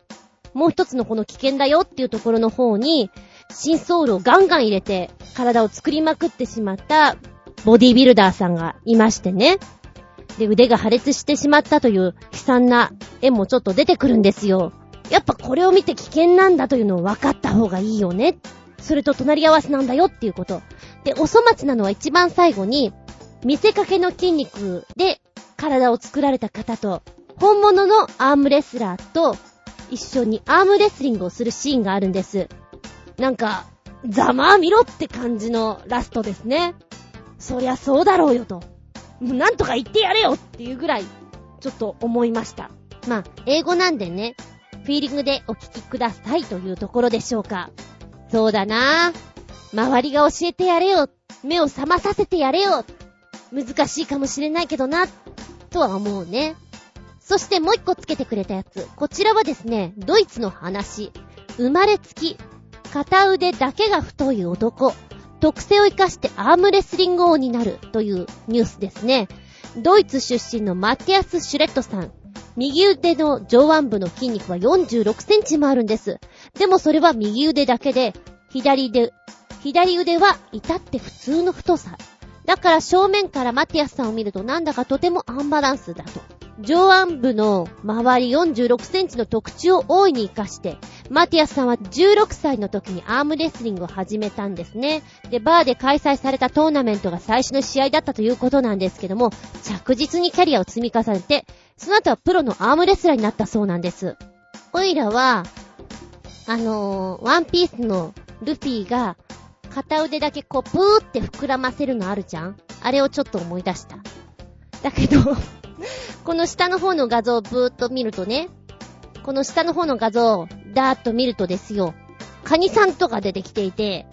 もう一つのこの危険だよっていうところの方に、新ソウルをガンガン入れて、体を作りまくってしまったボディビルダーさんがいましてね。で、腕が破裂してしまったという悲惨な絵もちょっと出てくるんですよ。やっぱこれを見て危険なんだというのを分かった方がいいよね。それと隣り合わせなんだよっていうこと。で、お粗末なのは一番最後に、見せかけの筋肉で体を作られた方と、本物のアームレスラーと一緒にアームレスリングをするシーンがあるんです。なんか、ざまあみろって感じのラストですね。そりゃそうだろうよと。なんとか言ってやれよっていうぐらい、ちょっと思いました。まあ、英語なんでね、フィーリングでお聞きくださいというところでしょうか。そうだな周りが教えてやれよ。目を覚まさせてやれよ。難しいかもしれないけどな、とは思うね。そしてもう一個つけてくれたやつ。こちらはですね、ドイツの話。生まれつき、片腕だけが太い男。特性を活かしてアームレスリング王になるというニュースですね。ドイツ出身のマティアス・シュレットさん。右腕の上腕部の筋肉は46センチもあるんです。でもそれは右腕だけで、左腕、左腕は至って普通の太さ。だから正面からマティアスさんを見るとなんだかとてもアンバランスだと。上腕部の周り46センチの特徴を大いに活かして、マティアスさんは16歳の時にアームレスリングを始めたんですね。で、バーで開催されたトーナメントが最初の試合だったということなんですけども、着実にキャリアを積み重ねて、その後はプロのアームレスラーになったそうなんです。オイラは、あのー、ワンピースのルフィが、片腕だけこう、プーって膨らませるのあるじゃん？あれをちょっと思い出した。だけどこの下の方の画像をブーっと見るとね、この下の方の画像をダーッと見るとですよ、カニさんとか出てきていて、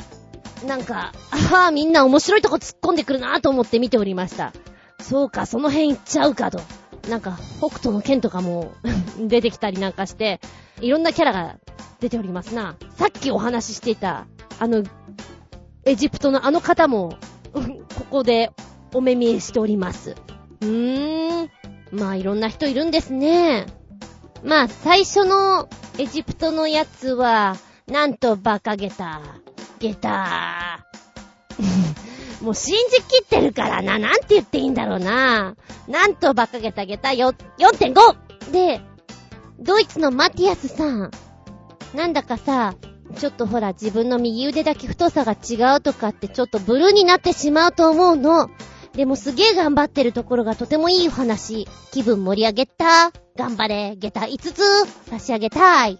なんか、ああ、みんな面白いとこ突っ込んでくるなと思って見ておりました。そうか、その辺行っちゃうかと。なんか、北斗の剣とかも 出てきたりなんかして、いろんなキャラが出ておりますな。さっきお話ししていた、あの、エジプトのあの方も、ここでお目見えしております。うーん。まあいろんな人いるんですね。まあ最初のエジプトのやつは、なんとバカゲタ。ゲタ。もう信じきってるからな。なんて言っていいんだろうな。なんとバカゲタゲタよ 4.5! で、ドイツのマティアスさん。なんだかさ、ちょっとほら自分の右腕だけ太さが違うとかってちょっとブルーになってしまうと思うの。でもすげえ頑張ってるところがとてもいいお話。気分盛り上げた。頑張れ、下駄5つ差し上げたい。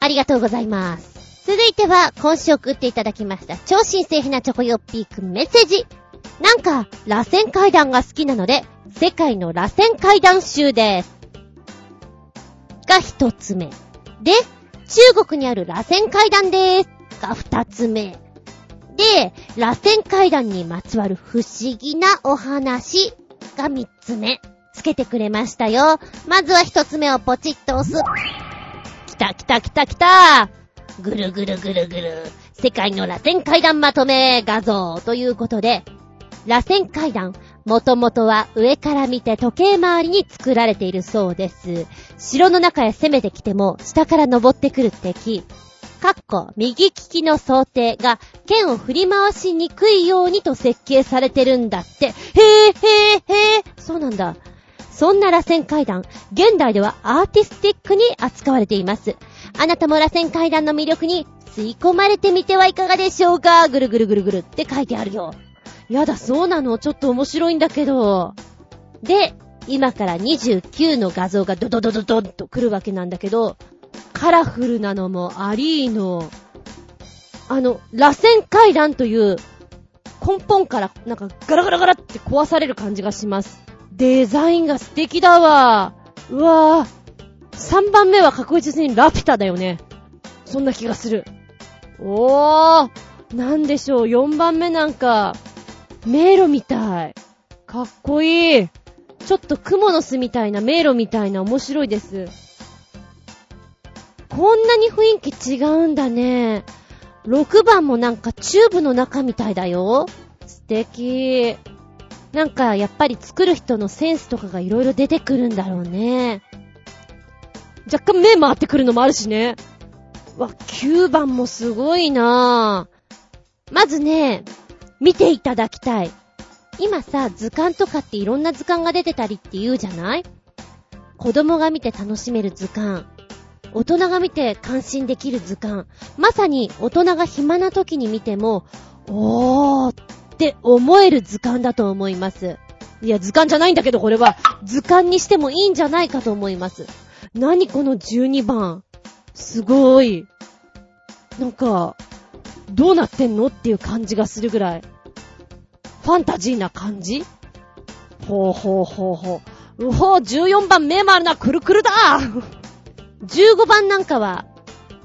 ありがとうございます。続いては、今週送っていただきました、超新星ひなチョコヨッピーくんメッセージ。なんか、螺旋階段が好きなので、世界の螺旋階段集です。が一つ目。で、中国にある螺旋階段です。が二つ目。で、螺旋階段にまつわる不思議なお話が三つ目。つけてくれましたよ。まずは一つ目をポチッと押す。きたきたきたきたぐるぐるぐるぐる。世界の螺旋階段まとめ画像ということで、螺旋階段、もともとは上から見て時計回りに作られているそうです。城の中へ攻めてきても、下から登ってくる敵。かっこ、右利きの想定が、剣を振り回しにくいようにと設計されてるんだって。へえ、へえ、へえ、そうなんだ。そんな螺旋階段、現代ではアーティスティックに扱われています。あなたも螺旋階段の魅力に吸い込まれてみてはいかがでしょうかぐるぐるぐるぐるって書いてあるよ。やだ、そうなのちょっと面白いんだけど。で、今から29の画像がドドドドドンと来るわけなんだけど、カラフルなのもありーの、あの、螺旋階段という根本からなんかガラガラガラって壊される感じがします。デザインが素敵だわ。うわぁ。3番目は確実にラピュタだよね。そんな気がする。おー。なんでしょう。4番目なんか、迷路みたい。かっこいい。ちょっとクモの巣みたいな迷路みたいな面白いです。こんなに雰囲気違うんだね。6番もなんかチューブの中みたいだよ。素敵。なんかやっぱり作る人のセンスとかが色々出てくるんだろうね。若干目回ってくるのもあるしね。わ、9番もすごいなぁ。まずね、見ていただきたい。今さ、図鑑とかっていろんな図鑑が出てたりって言うじゃない？子供が見て楽しめる図鑑。大人が見て感心できる図鑑。まさに大人が暇な時に見ても、おーって思える図鑑だと思います。いや、図鑑じゃないんだけど、これは。図鑑にしてもいいんじゃないかと思います。何この12番。すごい。なんか、どうなってんのっていう感じがするぐらい。ファンタジーな感じほうほうほうほう。うほう、14番目もあるな、くるくるだ !15 番なんかは、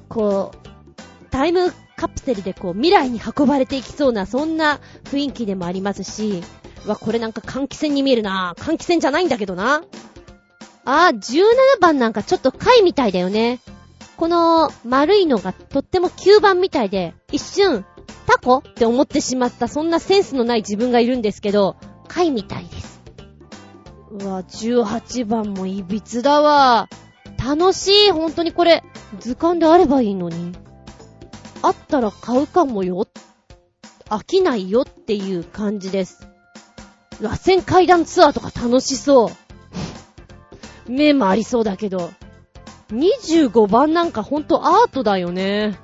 こう、タイムカプセルでこう、未来に運ばれていきそうな、そんな雰囲気でもありますし、わ、これなんか換気扇に見えるな換気扇じゃないんだけどな。あー、17番なんかちょっと貝みたいだよね。この丸いのがとっても吸盤みたいで、一瞬、タコって思ってしまった、そんなセンスのない自分がいるんですけど、貝みたいです。うわ、18番もいびつだわ。楽しい、本当にこれ、図鑑であればいいのに。あったら買うかもよ。飽きないよっていう感じです。螺旋階段ツアーとか楽しそう。目もありそうだけど。25番なんかほんとアートだよね。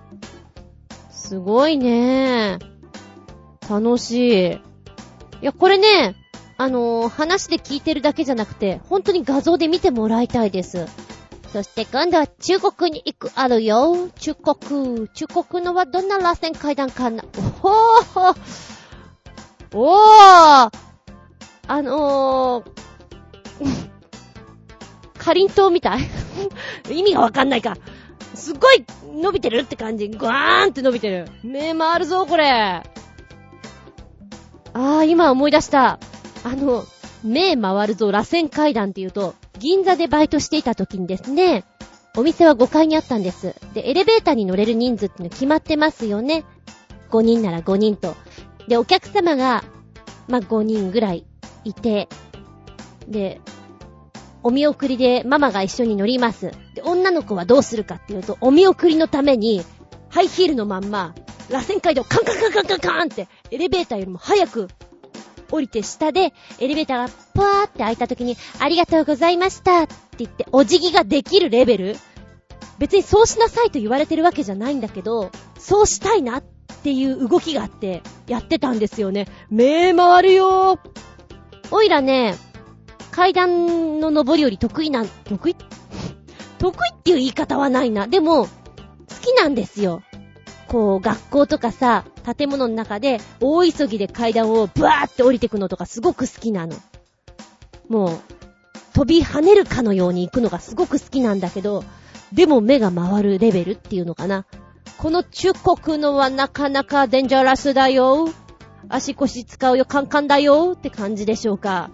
すごいね。楽しい。いや、これね、あのー、話で聞いてるだけじゃなくて、本当に画像で見てもらいたいです。そして今度は中国に行くあるよ。中国。中国のはどんな螺旋階段かな？おほーおーあのー、かりんとうみたい 意味がわかんないか。すっごい伸びてるって感じ。グワーンって伸びてる。目回るぞ、これ。あー、今思い出した。あの、目回るぞ、螺旋階段って言うと、銀座でバイトしていた時にですね、お店は5階にあったんです。で、エレベーターに乗れる人数っての決まってますよね。5人なら5人と。で、お客様が、まあ、5人ぐらいいて、で、お見送りでママが一緒に乗ります。で、女の子はどうするかっていうと、お見送りのために、ハイヒールのまんま、螺旋階段をカンカンカンカンカンカンって、エレベーターよりも早く降りて下で、エレベーターがパーって開いた時に、ありがとうございましたって言って、お辞儀ができるレベル別にそうしなさいと言われてるわけじゃないんだけど、そうしたいなっていう動きがあって、やってたんですよね。目回るよー。おいらね、階段の登りより得意な、得意？得意っていう言い方はないな。でも、好きなんですよ。こう、学校とかさ、建物の中で大急ぎで階段をブワーって降りてくのとかすごく好きなの。もう、飛び跳ねるかのように行くのがすごく好きなんだけど、でも目が回るレベルっていうのかな。この中国のはなかなかデンジャラスだよ。足腰使うよ、カンカンだよって感じでしょうか。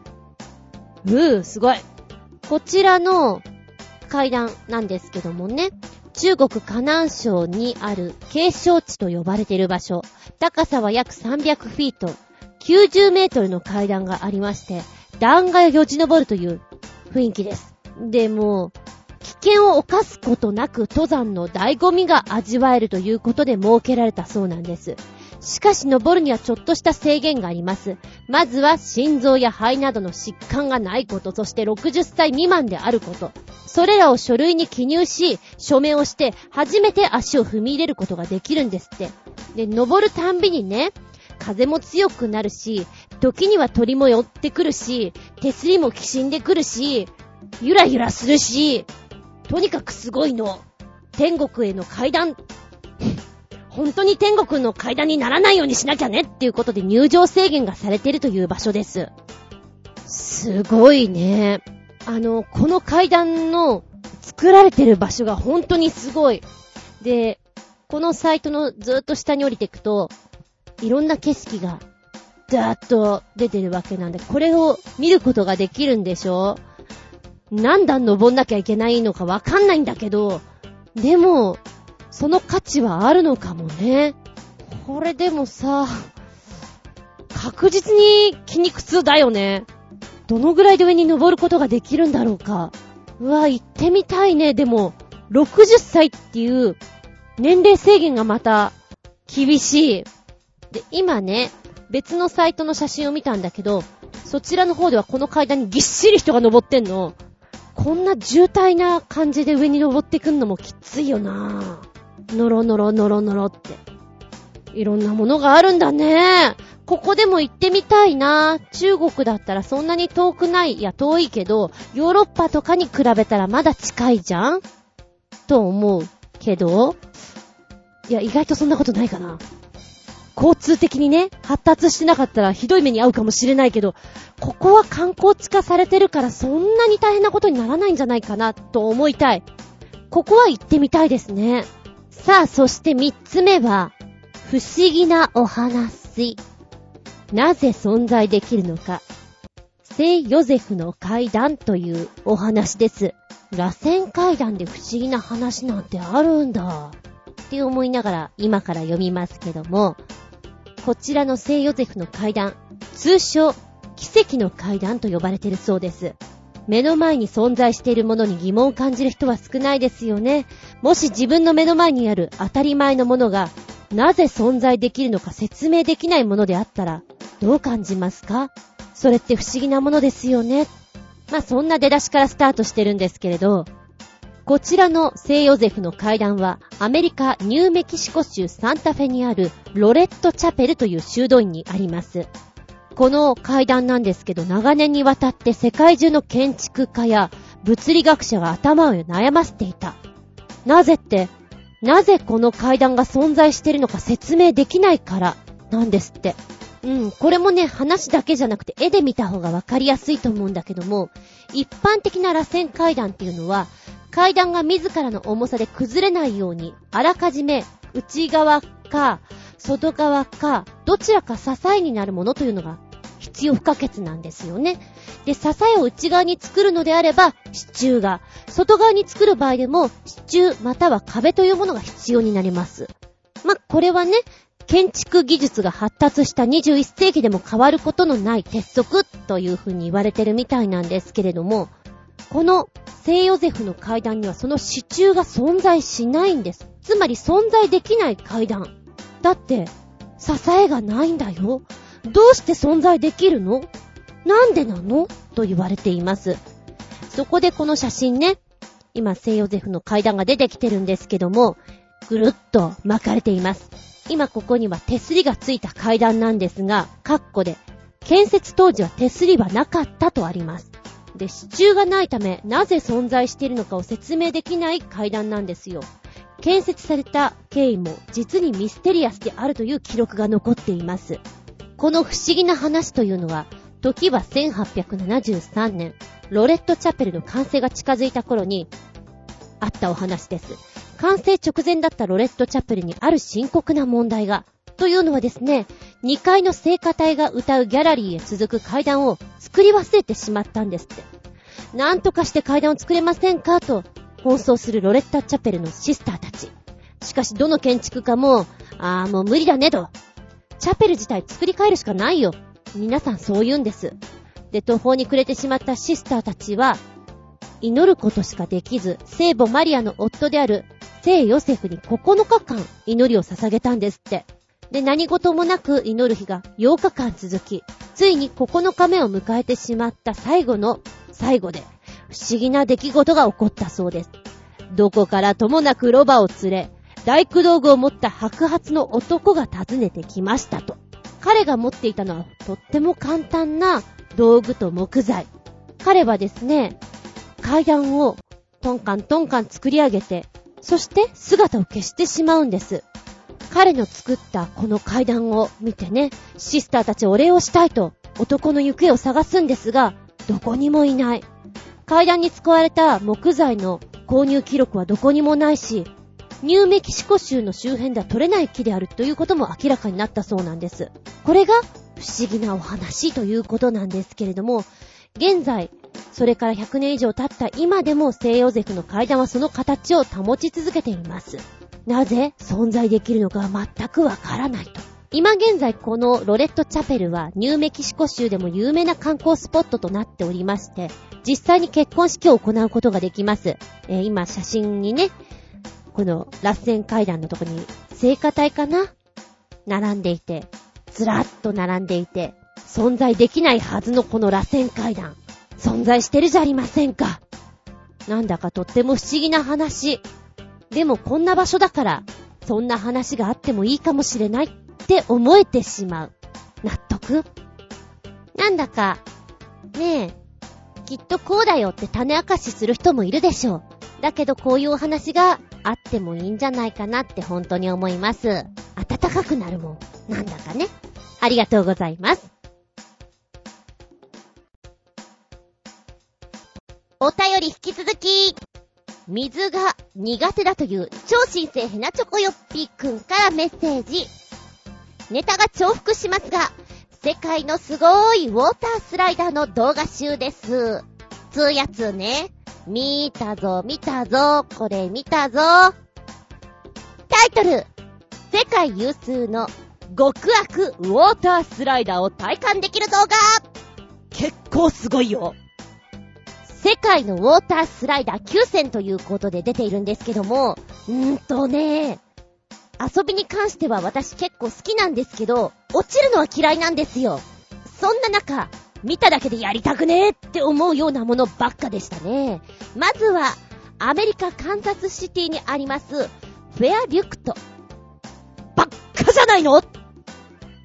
うー、すごい。こちらの階段なんですけどもね、中国河南省にある景勝地と呼ばれている場所。高さは約300フィート、90メートルの階段がありまして、断崖をよじ登るという雰囲気です。でも、危険を犯すことなく登山の醍醐味が味わえるということで設けられたそうなんです。しかし登るにはちょっとした制限があります。まずは心臓や肺などの疾患がないこと、そして60歳未満であること。それらを書類に記入し、署名をして初めて足を踏み入れることができるんですって。で、登るたんびにね、風も強くなるし、時には鳥も寄ってくるし、手すりもきしんでくるし、ゆらゆらするし、とにかくすごいの。天国への階段。本当に天国の階段にならないようにしなきゃねっていうことで入場制限がされてるという場所です。すごいね。あの、この階段の作られてる場所が本当にすごい。で、このサイトのずっと下に降りていくと、いろんな景色が、ザーッと出てるわけなんで、これを見ることができるんでしょ？何段登んなきゃいけないのかわかんないんだけど、でも、その価値はあるのかもね。これでもさ、確実に筋肉痛だよね。どのぐらいで上に登ることができるんだろうか。うわ、行ってみたいね。でも、60歳っていう年齢制限がまた厳しい。で、今ね、別のサイトの写真を見たんだけど、そちらの方ではこの階段にぎっしり人が登ってんの。こんな渋滞な感じで上に登ってくんのもきついよなぁ。ノロノロノロノロって。いろんなものがあるんだね。ここでも行ってみたいな。中国だったらそんなに遠くない。いや、遠いけど、ヨーロッパとかに比べたらまだ近いじゃん？と思うけど、いや、意外とそんなことないかな。交通的にね、発達してなかったらひどい目に遭うかもしれないけど、ここは観光地化されてるからそんなに大変なことにならないんじゃないかなと思いたい。ここは行ってみたいですね。さあ、そして三つ目は、不思議なお話。なぜ存在できるのか。聖ヨゼフの階段というお話です。螺旋階段で不思議な話なんてあるんだ。って思いながら今から読みますけども、こちらの聖ヨゼフの階段、通称、奇跡の階段と呼ばれてるそうです。目の前に存在しているものに疑問を感じる人は少ないですよね。もし自分の目の前にある当たり前のものが、なぜ存在できるのか説明できないものであったら、どう感じますか？それって不思議なものですよね。まあ、そんな出だしからスタートしてるんですけれど、こちらの聖ヨゼフの階段は、アメリカ・ニューメキシコ州サンタフェにあるロレットチャペルという修道院にあります。この階段なんですけど、長年にわたって世界中の建築家や物理学者が頭を悩ませていた。なぜって、なぜこの階段が存在しているのか説明できないからなんですって。うん、これもね、話だけじゃなくて絵で見た方がわかりやすいと思うんだけども、一般的な螺旋階段っていうのは、階段が自らの重さで崩れないように、あらかじめ内側か、外側か、どちらか支えになるものというのが必要不可欠なんですよね。で、支えを内側に作るのであれば、支柱が、外側に作る場合でも、支柱または壁というものが必要になります。まこれはね、建築技術が発達した21世紀でも変わることのない鉄則というふうに言われてるみたいなんですけれども、この聖ヨゼフの階段にはその支柱が存在しないんです。つまり存在できない階段。だって、支えがないんだよ。どうして存在できるの？なんでなの？と言われています。そこでこの写真ね、今聖ヨゼフの階段が出てきてるんですけども、ぐるっと巻かれています。今ここには手すりがついた階段なんですが、カッコで、建設当時は手すりはなかったとあります。で、支柱がないため、なぜ存在しているのかを説明できない階段なんですよ。建設された経緯も実にミステリアスであるという記録が残っています。この不思議な話というのは、時は1873年、ロレットチャペルの完成が近づいた頃に、あったお話です。完成直前だったロレットチャペルにある深刻な問題が、というのはですね、2階の聖歌隊が歌うギャラリーへ続く階段を作り忘れてしまったんですって。なんとかして階段を作れませんかと、奔走するロレッタチャペルのシスターたち。しかしどの建築家も、ああ、もう無理だねと。チャペル自体作り変えるしかないよ。皆さんそう言うんです。で、途方に暮れてしまったシスターたちは、祈ることしかできず、聖母マリアの夫である聖ヨセフに9日間祈りを捧げたんですって。で、何事もなく祈る日が8日間続き、ついに9日目を迎えてしまった最後の最後で、不思議な出来事が起こったそうです。どこからともなくロバを連れ、大工道具を持った白髪の男が訪ねてきましたと。彼が持っていたのはとっても簡単な道具と木材。彼はですね、階段をトンカントンカン作り上げて、そして姿を消してしまうんです。彼の作ったこの階段を見てね、シスターたちお礼をしたいと男の行方を探すんですが、どこにもいない。階段に使われた木材の購入記録はどこにもないし、ニューメキシコ州の周辺では取れない木であるということも明らかになったそうなんです。これが不思議なお話ということなんですけれども、現在、それから100年以上経った今でも聖ヨゼフの階段はその形を保ち続けています。なぜ存在できるのか全くわからないと。今現在このロレットチャペルはニューメキシコ州でも有名な観光スポットとなっておりまして、実際に結婚式を行うことができます。えー、今写真にね、この螺旋階段のとこに聖歌隊かな？並んでいて、ずらっと並んでいて、存在できないはずのこの螺旋階段、存在してるじゃありませんか。なんだかとっても不思議な話。でもこんな場所だから、そんな話があってもいいかもしれないって思えてしまう。納得？なんだか、ねえ、きっとこうだよって種明かしする人もいるでしょう。だけどこういうお話があってもいいんじゃないかなって本当に思います。暖かくなるもん。なんだかね。ありがとうございます。お便り引き続き、水が苦手だという超新星ヘナチョコヨッピーくんからメッセージ。ネタが重複しますが、世界のすごいウォータースライダーの動画集です。つうやつね。見たぞ、見たぞ、これ見たぞ。タイトル世界有数の極悪ウォータースライダーを体感できる動画結構すごいよ。世界のウォータースライダー9選ということで出ているんですけども、んーとね、遊びに関しては私結構好きなんですけど、落ちるのは嫌いなんですよ。そんな中、見ただけでやりたくねえって思うようなものばっかでしたね。まずは、アメリカカンザスシティにあります、フェアリュクト。ばっかじゃないの？っ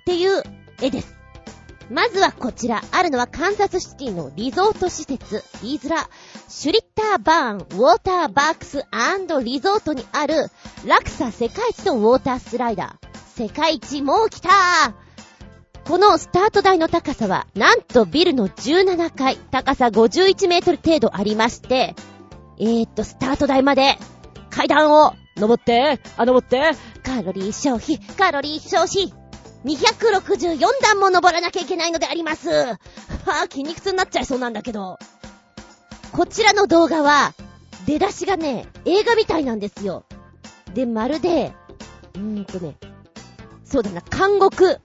ていう絵です。まずはこちら、あるのはカンザスシティのリゾート施設、言いづら、シュリッターバーンウォーターバークスリゾートにある、落差世界一のウォータースライダー。世界一もう来たこのスタート台の高さは、なんとビルの17階、高さ51メートル程度ありまして、えー、っと、スタート台まで、階段を、登って、あ、登って、カロリー消費、カロリー消費、264段も登らなきゃいけないのであります。はぁ、筋肉痛になっちゃいそうなんだけど。こちらの動画は、出だしがね、映画みたいなんですよ。で、まるで、うーんとね、そうだな、監獄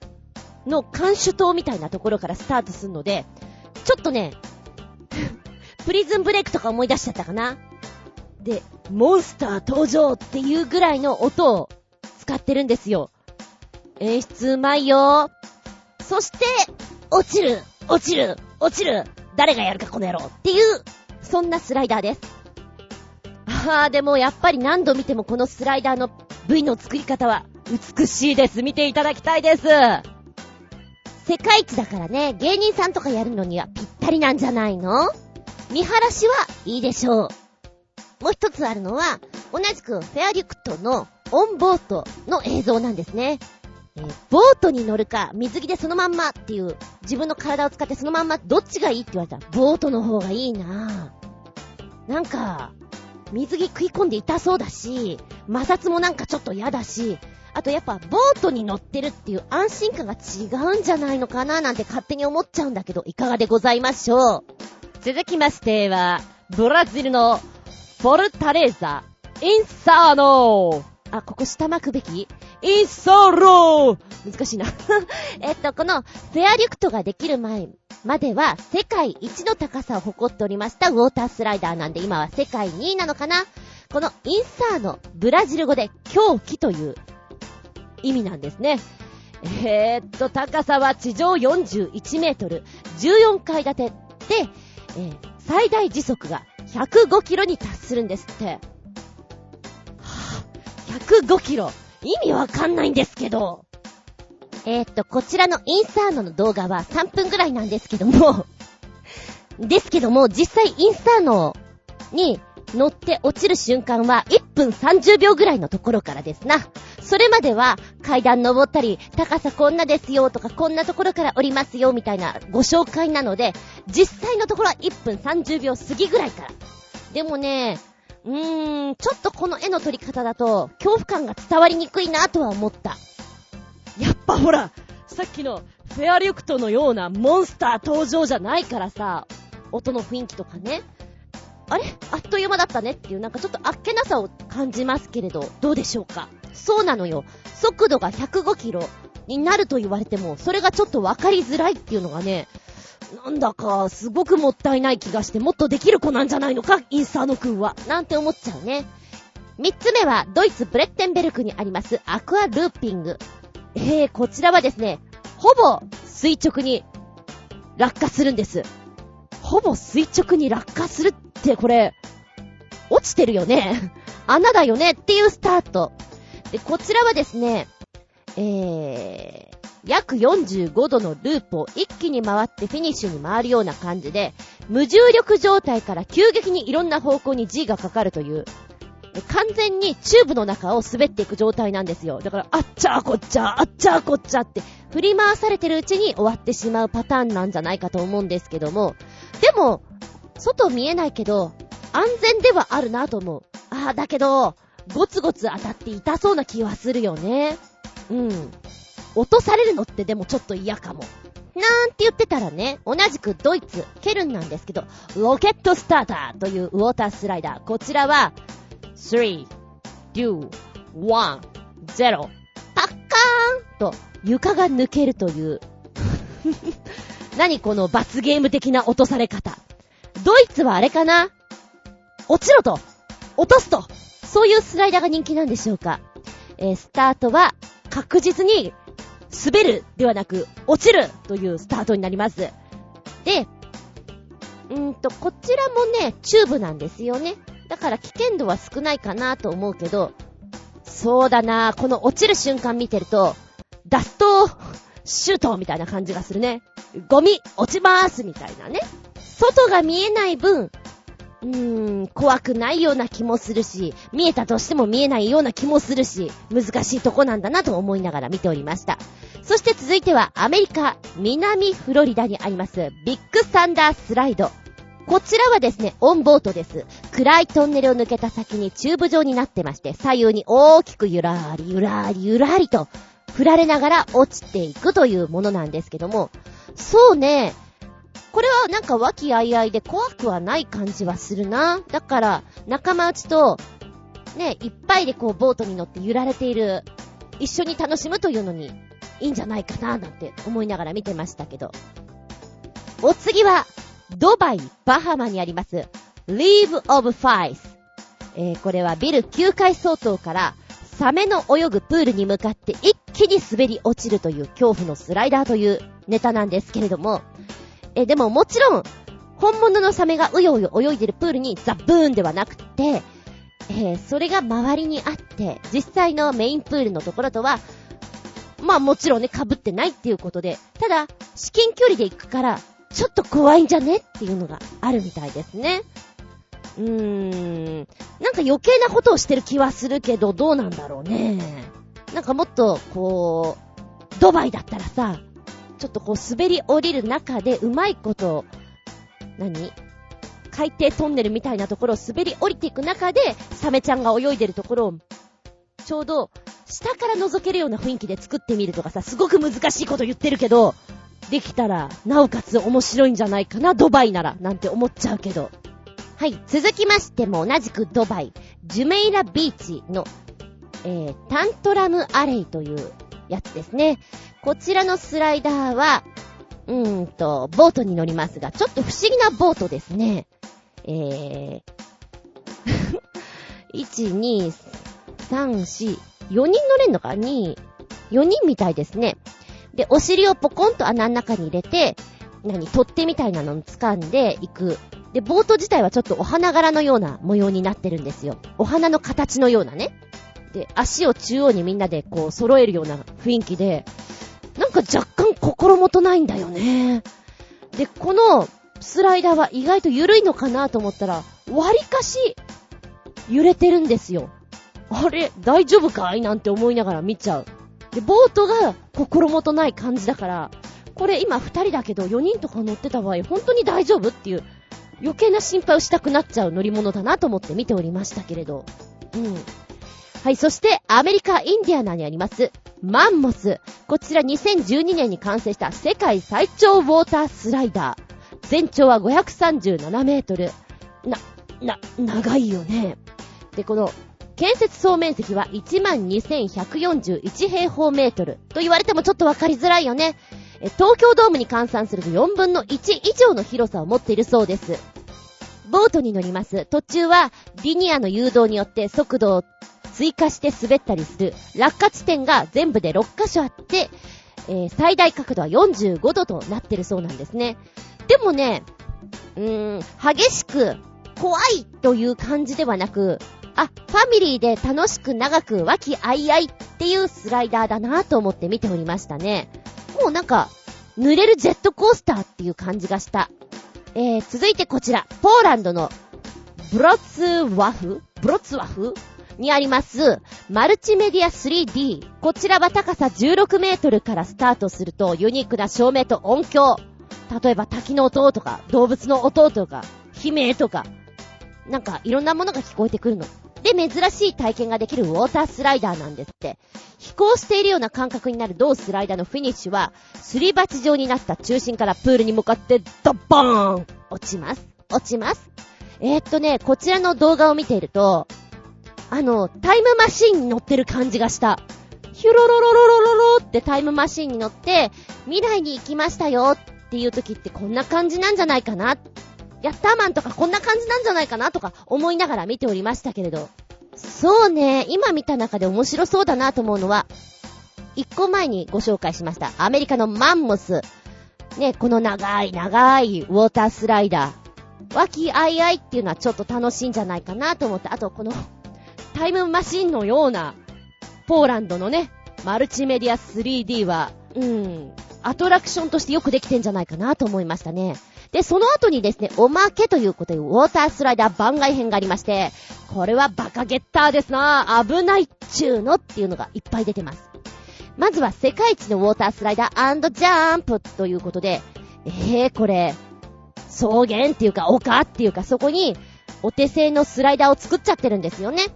の監守島みたいなところからスタートするので、ちょっとね、プリズンブレイクとか思い出しちゃったかな。で、モンスター登場っていうぐらいの音を使ってるんですよ。演出うまいよ。そして、落ちる、落ちる、落ちる。誰がやるかこの野郎っていう、そんなスライダーです。ああ、でもやっぱり何度見てもこのスライダーの V の作り方は美しいです。見ていただきたいです。世界一だからね、芸人さんとかやるのにはぴったりなんじゃないの？見晴らしはいいでしょう。もう一つあるのは、同じくフェアリュクトのオンボートの映像なんですね。えー、ボートに乗るか、水着でそのまんまっていう、自分の体を使ってそのまんまどっちがいいって言われたら、ボートの方がいいなぁ。なんか、水着食い込んで痛そうだし、摩擦もなんかちょっと嫌だし、あとやっぱボートに乗ってるっていう安心感が違うんじゃないのかななんて勝手に思っちゃうんだけど、いかがでございましょう？続きましては、ブラジルのフォルタレーザ、インサーノ。あ、ここ下巻くべき？インサーロー。難しいな。えっと、このフェアリュクトができる前までは世界一の高さを誇っておりましたウォータースライダーなんで今は世界2位なのかな？このインサーノ、ブラジル語で狂気という意味なんですね。えー、っと、高さは地上41メートル、14階建てで、えー、最大時速が105キロに達するんですって。はぁ、105キロ。意味わかんないんですけど。えー、っと、こちらのインサーノの動画は3分ぐらいなんですけどもですけども、実際インサーノに乗って落ちる瞬間は1分30秒ぐらいのところからですな。それまでは階段登ったり、高さこんなですよとか、こんなところから降りますよみたいなご紹介なので、実際のところは1分30秒過ぎぐらいから。でもね、うーん、ちょっとこの絵の撮り方だと、恐怖感が伝わりにくいなとは思った。やっぱほら、さっきのフェアリュクトのようなモンスター登場じゃないからさ、音の雰囲気とかね。あれ？あっという間だったねっていうなんかちょっとあっけなさを感じますけれど、どうでしょうか？そうなのよ。速度が105キロになると言われても、それがちょっとわかりづらいっていうのがね、なんだか、すごくもったいない気がして、もっとできる子なんじゃないのか、インサーノくんは。なんて思っちゃうね。三つ目は、ドイツブレッテンベルクにあります、アクアルーピング。えー、こちらはですね、ほぼ垂直に落下するんです。ほぼ垂直に落下するって、これ、落ちてるよね。穴だよねっていうスタート。で、こちらはですね、えー約45度のループを一気に回ってフィニッシュに回るような感じで、無重力状態から急激にいろんな方向に G がかかるという、完全にチューブの中を滑っていく状態なんですよ。だから、あっちゃーこっちゃー、あっちゃーこっちゃって振り回されてるうちに終わってしまうパターンなんじゃないかと思うんですけども、でも、外見えないけど、安全ではあるなと思う。ああ、だけど、ゴツゴツ当たって痛そうな気はするよね。うん。落とされるのってでもちょっと嫌かも。なんて言ってたらね、同じくドイツ、ケルンなんですけど、ロケットスターターというウォータースライダー。こちらは、3、2、1、0、パッカーンと床が抜けるという。何この罰ゲーム的な落とされ方。ドイツはあれかな?落ちろと落とすとそういうスライダーが人気なんでしょうかえー、スタートは確実に滑るではなく落ちるというスタートになります。で、んーと、こちらもね、チューブなんですよね。だから危険度は少ないかなと思うけど、そうだなこの落ちる瞬間見てると、ダストシュートみたいな感じがするね。ゴミ落ちまーすみたいなね。外が見えない分、うーん、怖くないような気もするし、見えたとしても見えないような気もするし、難しいとこなんだなと思いながら見ておりました。そして続いてはアメリカ、南フロリダにありますビッグサンダースライド。こちらはですね、オンボートです。暗いトンネルを抜けた先にチューブ状になってまして、左右に大きくゆらーりゆらーりゆらりと振られながら落ちていくというものなんですけども、そうね、これはなんか和気あいあいで怖くはない感じはするな。だから、仲間内と、ね、いっぱいでこうボートに乗って揺られている、一緒に楽しむというのに、いいんじゃないかな、なんて思いながら見てましたけど。お次は、ドバイ、バハマにあります、Leave of Fies。えー、これはビル9階相当から、サメの泳ぐプールに向かって一気に滑り落ちるという恐怖のスライダーというネタなんですけれども、え、でももちろん、本物のサメがうようよ泳いでるプールにザ・ブーンではなくて、えー、それが周りにあって、実際のメインプールのところとは、まあもちろんね、被ってないっていうことで、ただ、至近距離で行くから、ちょっと怖いんじゃね？っていうのがあるみたいですね。うーん。なんか余計なことをしてる気はするけど、どうなんだろうね。なんかもっと、こう、ドバイだったらさ、ちょっとこう滑り降りる中でうまいこと、何？海底トンネルみたいなところを滑り降りていく中で、サメちゃんが泳いでるところを、ちょうど、下から覗けるような雰囲気で作ってみるとかさ、すごく難しいこと言ってるけど、できたら、なおかつ面白いんじゃないかな、ドバイなら、なんて思っちゃうけど。はい、続きましても同じくドバイ、ジュメイラビーチの、えー、タントラムアレイというやつですね。こちらのスライダーは、うーんと、ボートに乗りますが、ちょっと不思議なボートですね。えー、1、2、3、4、4人乗れんのか ?2、4人みたいですね。で、お尻をポコンと穴の中に入れて、何、取っ手みたいなのを掴んでいく。で、ボート自体はちょっとお花柄のような模様になってるんですよ。お花の形のようなね。で、足を中央にみんなでこう揃えるような雰囲気で、なんか若干心もとないんだよね。で、このスライダーは意外と緩いのかなと思ったら、割かし揺れてるんですよ。あれ、大丈夫かい？なんて思いながら見ちゃう。で、ボートが心もとない感じだから、これ今二人だけど4人とか乗ってた場合、本当に大丈夫っていう余計な心配をしたくなっちゃう乗り物だなと思って見ておりましたけれど。うん。はい、そしてアメリカ・インディアナにあります、マンモス。こちら2012年に完成した世界最長ウォータースライダー。全長は537メートル。な、な、長いよね。で、この、建設総面積は12,141平方メートル。と言われてもちょっとわかりづらいよね。東京ドームに換算すると4分の1以上の広さを持っているそうです。ボートに乗ります。途中はリニアの誘導によって速度を追加して滑ったりする落下地点が全部で6箇所あって、えー、最大角度は45度となってるそうなんですね。でもね、うーん、激しく怖いという感じではなく、あ、ファミリーで楽しく長く和気あいあいっていうスライダーだなと思って見ておりましたね。もうなんか、濡れるジェットコースターっていう感じがした。えー、続いてこちら、ポーランドのブロツワフ？ブロツワフ？にあります、マルチメディア 3D。こちらは高さ16メートルからスタートすると、ユニークな照明と音響。例えば滝の音とか、動物の音とか、悲鳴とか、なんかいろんなものが聞こえてくるの。で、珍しい体験ができるウォータースライダーなんですって。飛行しているような感覚になる同スライダーのフィニッシュは、すり鉢状になった中心からプールに向かってドッボーン落ちます。落ちます。えー、っとね、こちらの動画を見ていると、あの、タイムマシンに乗ってる感じがした。ヒュロロロロロロロってタイムマシンに乗って、未来に行きましたよっていう時ってこんな感じなんじゃないかな。ヤッターマンとかこんな感じなんじゃないかなとか思いながら見ておりましたけれど。そうね、今見た中で面白そうだなと思うのは、一個前にご紹介しました。アメリカのマンモス。ね、この長い長いウォータースライダー。和気あいあいっていうのはちょっと楽しいんじゃないかなと思って、あとこのタイムマシンのような、ポーランドのね、マルチメディア 3D は、うん、アトラクションとしてよくできてんじゃないかなと思いましたね。で、その後にですね、おまけということで、ウォータースライダー番外編がありまして、これはバカゲッターですな危ないっちゅうのっていうのがいっぱい出てます。まずは世界一のウォータースライダージャンプということで、えー、これ、草原っていうか丘っていうかそこにお手製のスライダーを作っちゃってるんですよね。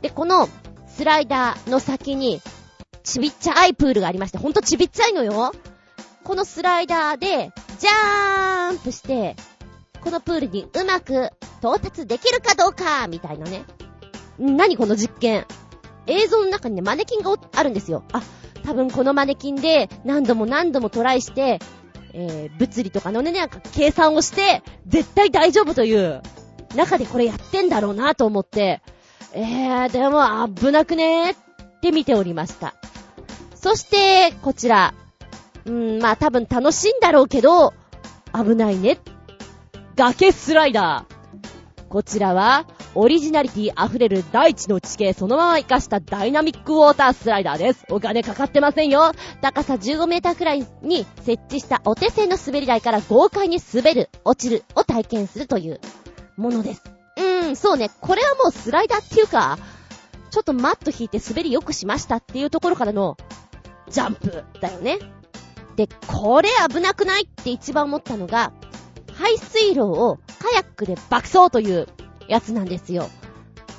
で、このスライダーの先にちびっちゃいプールがありまして、ほんとちびっちゃいのよ。このスライダーで、ジャーンプして、このプールにうまく到達できるかどうか、みたいなね。何この実験。映像の中にね、マネキンがあるんですよ。あ、多分このマネキンで何度も何度もトライして、えー、物理とかのね、なんか計算をして、絶対大丈夫という中でこれやってんだろうなと思って、えー、でも危なくねーって見ておりました。そして、こちら、うん、まあ多分楽しいんだろうけど、危ないね。崖スライダー。こちらは、オリジナリティ溢れる大地の地形そのまま活かしたダイナミックウォータースライダーです。お金かかってませんよ。高さ15メーターくらいに設置したお手製の滑り台から豪快に滑る、落ちるを体験するというものです。うーん、そうね。これはもうスライダーっていうか、ちょっとマット引いて滑りよくしましたっていうところからのジャンプだよね。で、これ危なくない？って一番思ったのが、排水路をカヤックで爆走というやつなんですよ。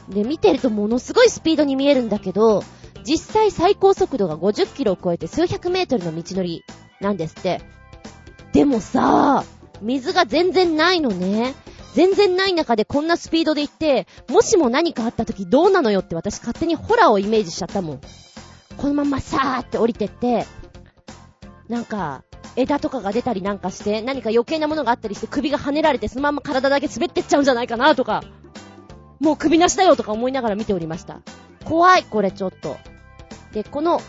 で、見てるとものすごいスピードに見えるんだけど、実際最高速度が50キロを超えて数百メートルの道のりなんですって。でもさ、水が全然ないのね。全然ない中でこんなスピードで行って、もしも何かあった時どうなのよって私勝手にホラーをイメージしちゃったもん。このままさーって降りてって、なんか、枝とかが出たりなんかして、何か余計なものがあったりして首が跳ねられてそのまま体だけ滑ってっちゃうんじゃないかなとか、もう首なしだよとか思いながら見ておりました。怖い、これちょっと。で、この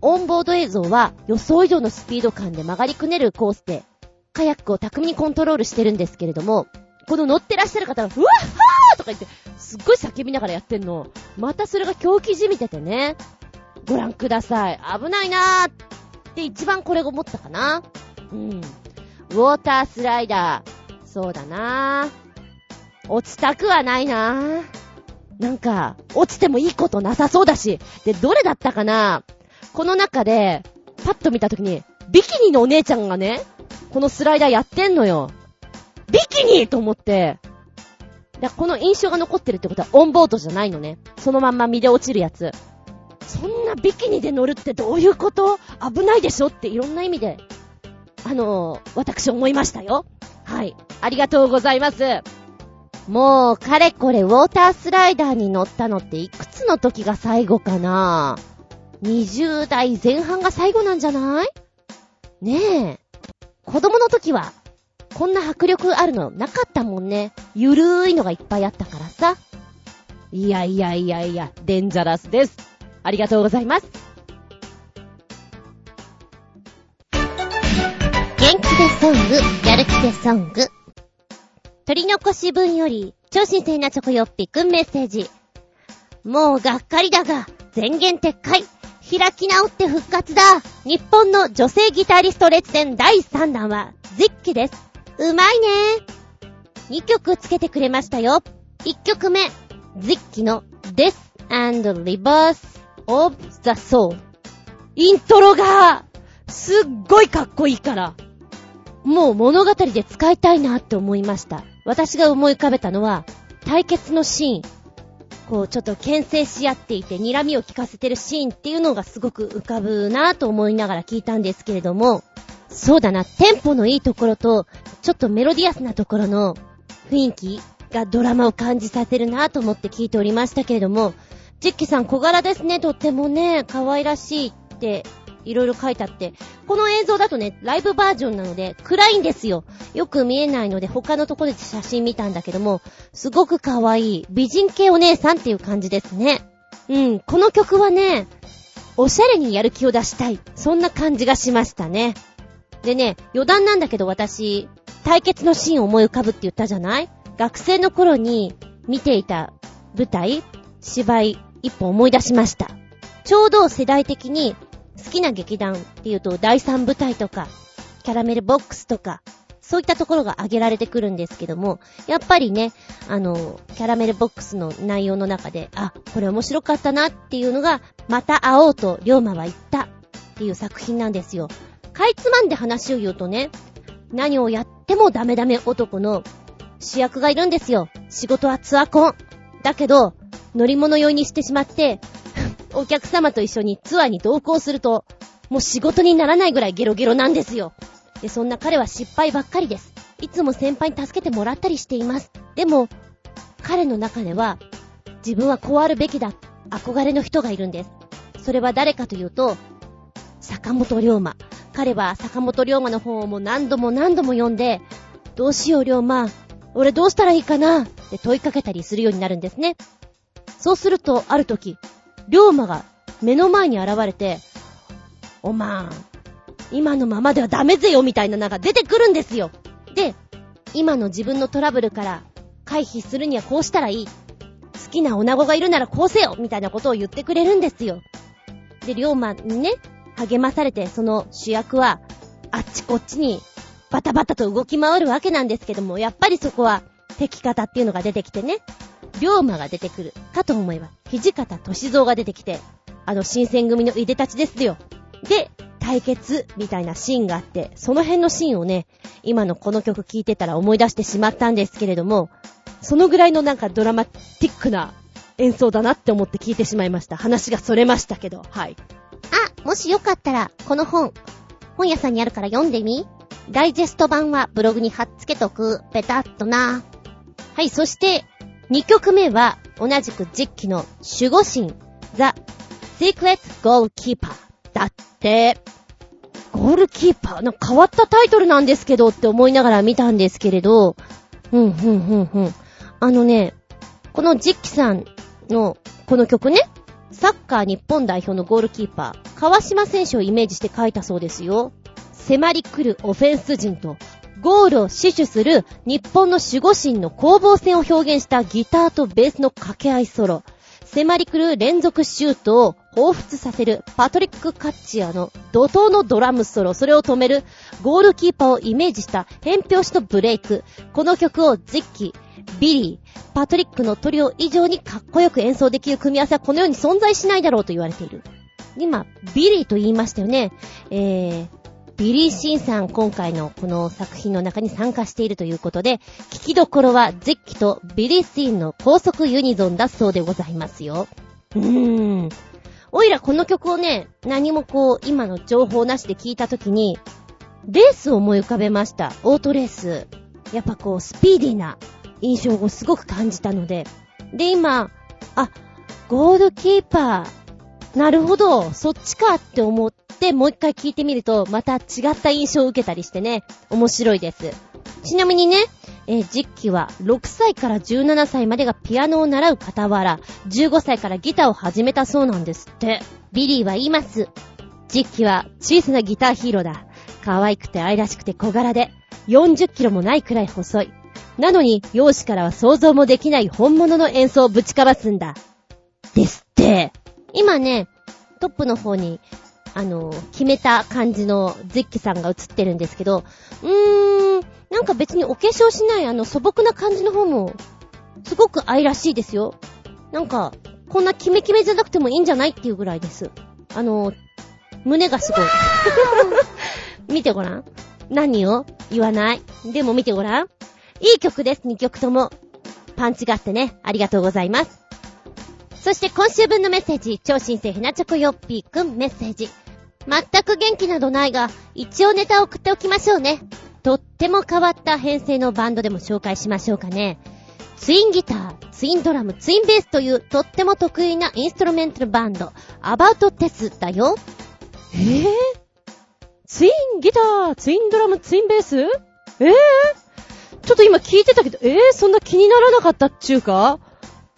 オンボード映像は予想以上のスピード感で曲がりくねるコースで、カヤックを巧みにコントロールしてるんですけれども、この乗ってらっしゃる方が、ふわっはーとか言って、すっごい叫びながらやってんの。またそれが狂気じみててね。ご覧ください。危ないなーって一番これが思ったかな？うん。ウォータースライダー。そうだな落ちたくはないななんか、落ちてもいいことなさそうだし。で、どれだったかな？この中で、パッと見たときに、ビキニのお姉ちゃんがね、このスライダーやってんのよ。ビキニと思って、だこの印象が残ってるってことはオンボードじゃないのね。そのまんま身で落ちるやつ。そんなビキニで乗るってどういうこと？危ないでしょっていろんな意味で、あのー、私思いましたよ。はい。ありがとうございます。もう、かれこれウォータースライダーに乗ったのっていくつの時が最後かな ?20 代前半が最後なんじゃない？ねえ。子供の時はこんな迫力あるのなかったもんね。ゆるーいのがいっぱいあったからさ。いやいやいやいや、デンジャラスです。ありがとうございます。元気でソング、やる気でソング。取り残し分より、超新鮮なチョコヨッピくんメッセージ。もうがっかりだが、全言撤回。開き直って復活だ日本の女性ギタリスト列伝第3弾は、実機です。うまいね2曲つけてくれましたよ。1曲目、実機の Death and Reverse of the Soul。イントロが、すっごいかっこいいから。もう物語で使いたいなって思いました。私が思い浮かべたのは、対決のシーン。こう、ちょっと牽制し合っていて、睨みを聞かせてるシーンっていうのがすごく浮かぶなと思いながら聞いたんですけれども、そうだな、テンポのいいところと、ちょっとメロディアスなところの雰囲気がドラマを感じさせるなと思って聞いておりましたけれども、ジッキさん小柄ですね、とってもね、可愛らしいっていろいろ書いてあって、この映像だとね、ライブバージョンなので、暗いんですよ。よく見えないので、他のところで写真見たんだけども、すごく可愛い、美人系お姉さんっていう感じですね。うん、この曲はね、おしゃれにやる気を出したい。そんな感じがしましたね。でね、余談なんだけど私、対決のシーンを思い浮かぶって言ったじゃない？学生の頃に見ていた舞台、芝居、一本思い出しました。ちょうど世代的に好きな劇団っていうと第三舞台とか、キャラメルボックスとか、そういったところが挙げられてくるんですけども、やっぱりね、あの、キャラメルボックスの内容の中で、あ、これ面白かったなっていうのが、また会おうと龍馬は言ったっていう作品なんですよ。かいつまんで話を言うとね、何をやってもダメダメ男の主役がいるんですよ。仕事はツアコン。だけど、乗り物酔いにしてしまって、お客様と一緒にツアーに同行すると、もう仕事にならないぐらいゲロゲロなんですよ。で、そんな彼は失敗ばっかりです。いつも先輩に助けてもらったりしています。でも、彼の中では、自分はこうあるべきだ、憧れの人がいるんです。それは誰かというと、坂本龍馬。彼は坂本龍馬の本をもう何度も何度も読んで、どうしよう龍馬、俺どうしたらいいかなって問いかけたりするようになるんですね。そうすると、ある時、龍馬が目の前に現れて、おまん、今のままではダメぜよみたいなのが出てくるんですよ。で、今の自分のトラブルから回避するにはこうしたらいい。好きな女子がいるならこうせよみたいなことを言ってくれるんですよ。で、龍馬にね、励まされて、その主役は、あっちこっちにバタバタと動き回るわけなんですけども、やっぱりそこは敵方っていうのが出てきてね、龍馬が出てくるかと思えば、土方歳三が出てきて、あの新選組のいでたちですよ。で、対決みたいなシーンがあって、その辺のシーンをね、今のこの曲聴いてたら思い出してしまったんですけれども、そのぐらいのなんかドラマティックな演奏だなって思って聞いてしまいました。話がそれましたけど、はい。あ、もしよかったら、この本、本屋さんにあるから読んでみダイジェスト版はブログに貼っつけとく。ペタッとな。はい、そして、2曲目は、同じく実機の守護神、ザ・シークレット・ゴールキーパーだって。ゴールキーパーなんか変わったタイトルなんですけどって思いながら見たんですけれど、うん、うん、うん、うん。あのね、この実機さんのこの曲ね、サッカー日本代表のゴールキーパー、川島選手をイメージして書いたそうですよ。迫り来るオフェンス陣と、ゴールを死守する日本の守護神の攻防戦を表現したギターとベースの掛け合いソロ。迫り来る連続シュートを彷彿させるパトリック・カッチアの怒涛のドラムソロ、それを止めるゴールキーパーをイメージした変拍子とブレイク。この曲をジッキ、ビリー、パトリックのトリオ以上にかっこよく演奏できる組み合わせはこの世に存在しないだろうと言われている。今、ビリーと言いましたよね。えー、ビリー・シーンさん今回のこの作品の中に参加しているということで、聞きどころはジッキとビリー・シーンの高速ユニゾンだそうでございますよ。うーん。おいらこの曲をね、何もこう、今の情報なしで聞いたときに、レースを思い浮かべました。オートレース。やっぱこう、スピーディーな印象をすごく感じたので。で、今、あ、ゴールキーパー。なるほど、そっちかって思って、もう一回聞いてみると、また違った印象を受けたりしてね、面白いです。ちなみにね、えー、実機は6歳から17歳までがピアノを習う傍ら、15歳からギターを始めたそうなんですって。ビリーは言います。ジッキは小さなギターヒーローだ。可愛くて愛らしくて小柄で、40キロもないくらい細い。なのに、容姿からは想像もできない本物の演奏をぶちかますんだ。ですって。今ね、トップの方に、あの、決めた感じのジッキさんが映ってるんですけど、うーん、なんか別にお化粧しないあの素朴な感じの方も、すごく愛らしいですよ。なんか、こんなキメキメじゃなくてもいいんじゃないっていうぐらいです。あの、胸がすごい。見てごらん。何を？言わない。でも見てごらん。いい曲です、2曲とも。パンチがあってね、ありがとうございます。そして今週分のメッセージ、超新星ひなチョコヨッピーくんメッセージ。全く元気などないが、一応ネタを送っておきましょうね。とっても変わった編成のバンドでも紹介しましょうかね。ツインギター、ツインドラム、ツインベースというとっても得意なインストルメンタルバンド、アバウトテスだよ。えぇ、ー、ツインギター、ツインドラム、ツインベース？えぇ、ー、ちょっと今聞いてたけど、えぇ、ー、そんな気にならなかったっちゅうか？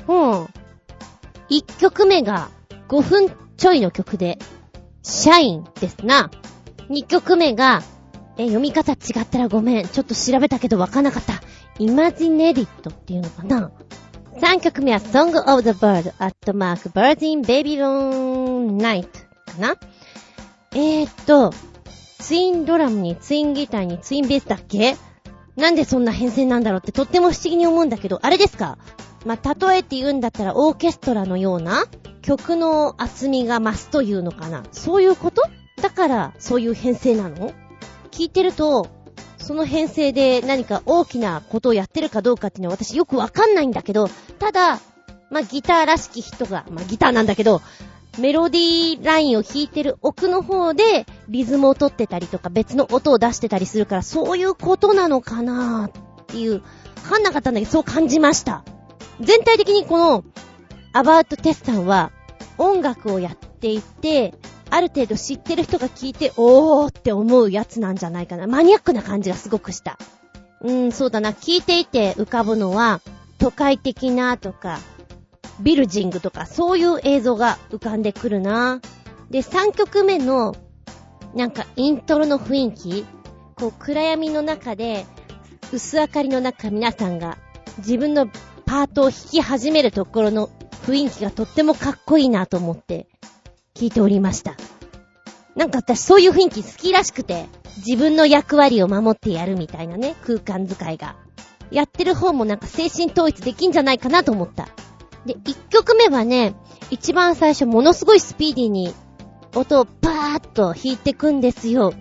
うん。1曲目が5分ちょいの曲で、シャインですな。2曲目が、え、読み方違ったらごめん。ちょっと調べたけどわかんなかった。イマジネディットっていうのかな ?3 曲目は Song of the Bird at Mark Bird in Babylon Night かなえー、っと、ツインドラムにツインギターにツインベースだっけ？なんでそんな編成なんだろうってとっても不思議に思うんだけど、あれですか？まあ、例えて言うんだったらオーケストラのような曲の厚みが増すというのかな。そういうこと？だからそういう編成なの？聞いてると、その編成で何か大きなことをやってるかどうかっていうのは私よくわかんないんだけど、ただ、まあ、ギターらしき人が、まあ、ギターなんだけど、メロディーラインを弾いてる奥の方でリズムを取ってたりとか別の音を出してたりするからそういうことなのかなっていう、わかんなかったんだけどそう感じました。全体的にこのアバウトテスタンは音楽をやっていて、ある程度知ってる人が聞いて、おーって思うやつなんじゃないかな。マニアックな感じがすごくした。うーん、そうだな。聞いていて浮かぶのは、都会的なとか、ビルジングとか、そういう映像が浮かんでくるな。で、3曲目の、なんかイントロの雰囲気、こう暗闇の中で、薄明かりの中皆さんが自分のパートを弾き始めるところの雰囲気がとってもかっこいいなと思って聞いておりました。なんか私そういう雰囲気好きらしくて、自分の役割を守ってやるみたいなね、空間使いが。やってる方もなんか精神統一できんじゃないかなと思った。で、一曲目はね、一番最初ものすごいスピーディーに音をパーッと弾いてくんですよ。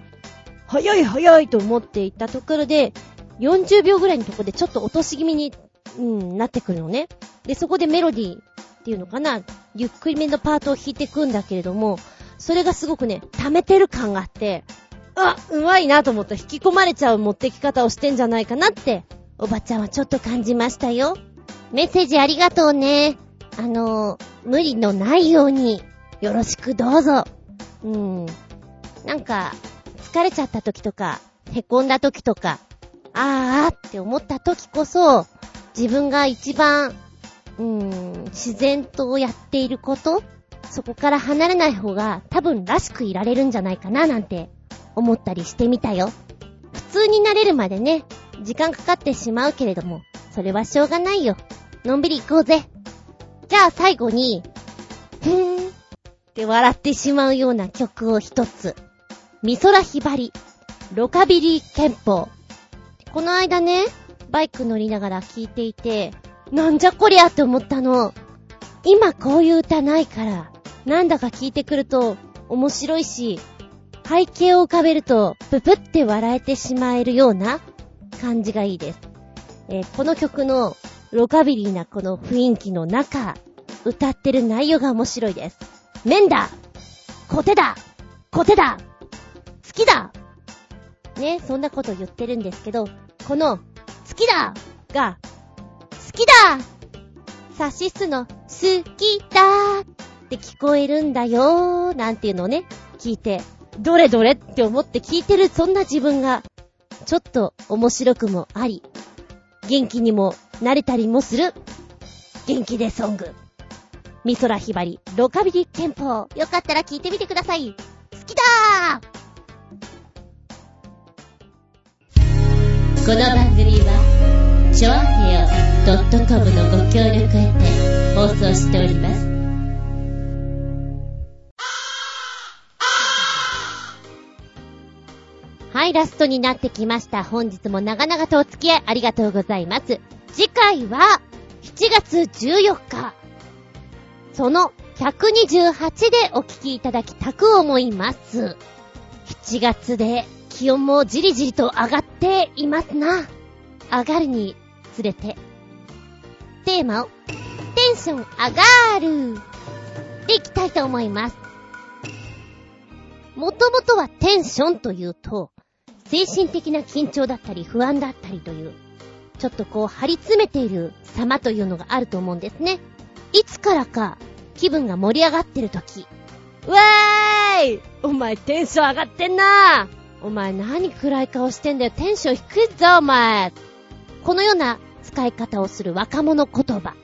早い早いと思っていたところで、40秒ぐらいのとこでちょっと落とし気味に、うん、なってくるのね。で、そこでメロディーっていうのかな、ゆっくりめのパートを弾いていくんだけれども、それがすごくね、溜めてる感があって、あ、うまいなと思った引き込まれちゃう持ってき方をしてんじゃないかなって、おばちゃんはちょっと感じましたよ。メッセージありがとうね。あの無理のないように、よろしくどうぞ。うん。なんか、疲れちゃった時とか、凹んだ時とか、あーって思った時こそ、自分が一番うーん、自然とやっていることそこから離れない方が多分らしくいられるんじゃないかななんて思ったりしてみたよ。普通になれるまでね、時間かかってしまうけれども、それはしょうがないよ。のんびり行こうぜ。じゃあ最後に、ふーんって笑ってしまうような曲を一つ。美空ひばり、ロカビリー憲法。この間ね、バイク乗りながら聴いていて、なんじゃこりゃって思ったの。今こういう歌ないから、なんだか聞いてくると面白いし、背景を浮かべるとププって笑えてしまえるような感じがいいです。えー、この曲のロカビリーなこの雰囲気の中、歌ってる内容が面白いです。面だコテだコテだ好きだね、そんなこと言ってるんですけど、この、好きだが、好きだサシスの好きだって聞こえるんだよーなんていうのをね、聞いて、どれどれって思って聞いてるそんな自分が、ちょっと面白くもあり、元気にもなれたりもする、元気でソング。美空ひばり、ロカビリ憲法。よかったら聞いてみてください。好きだーこの番組はチョアヘオ .com のご協力へて放送しておりますはい、ラストになってきました。本日も長々とお付き合いありがとうございます。次回は、7月14日、その128でお聞きいただきたく思います。7月で気温もじりじりと上がっていますな。上がるにつれて、テーマを、テンション上がるでいきたいと思います。もともとはテンションというと、精神的な緊張だったり不安だったりという、ちょっとこう張り詰めている様というのがあると思うんですね。いつからか気分が盛り上がってる時。わーいお前テンション上がってんなお前何暗い顔してんだよ。テンション低いぞお前このような使い方をする若者言葉。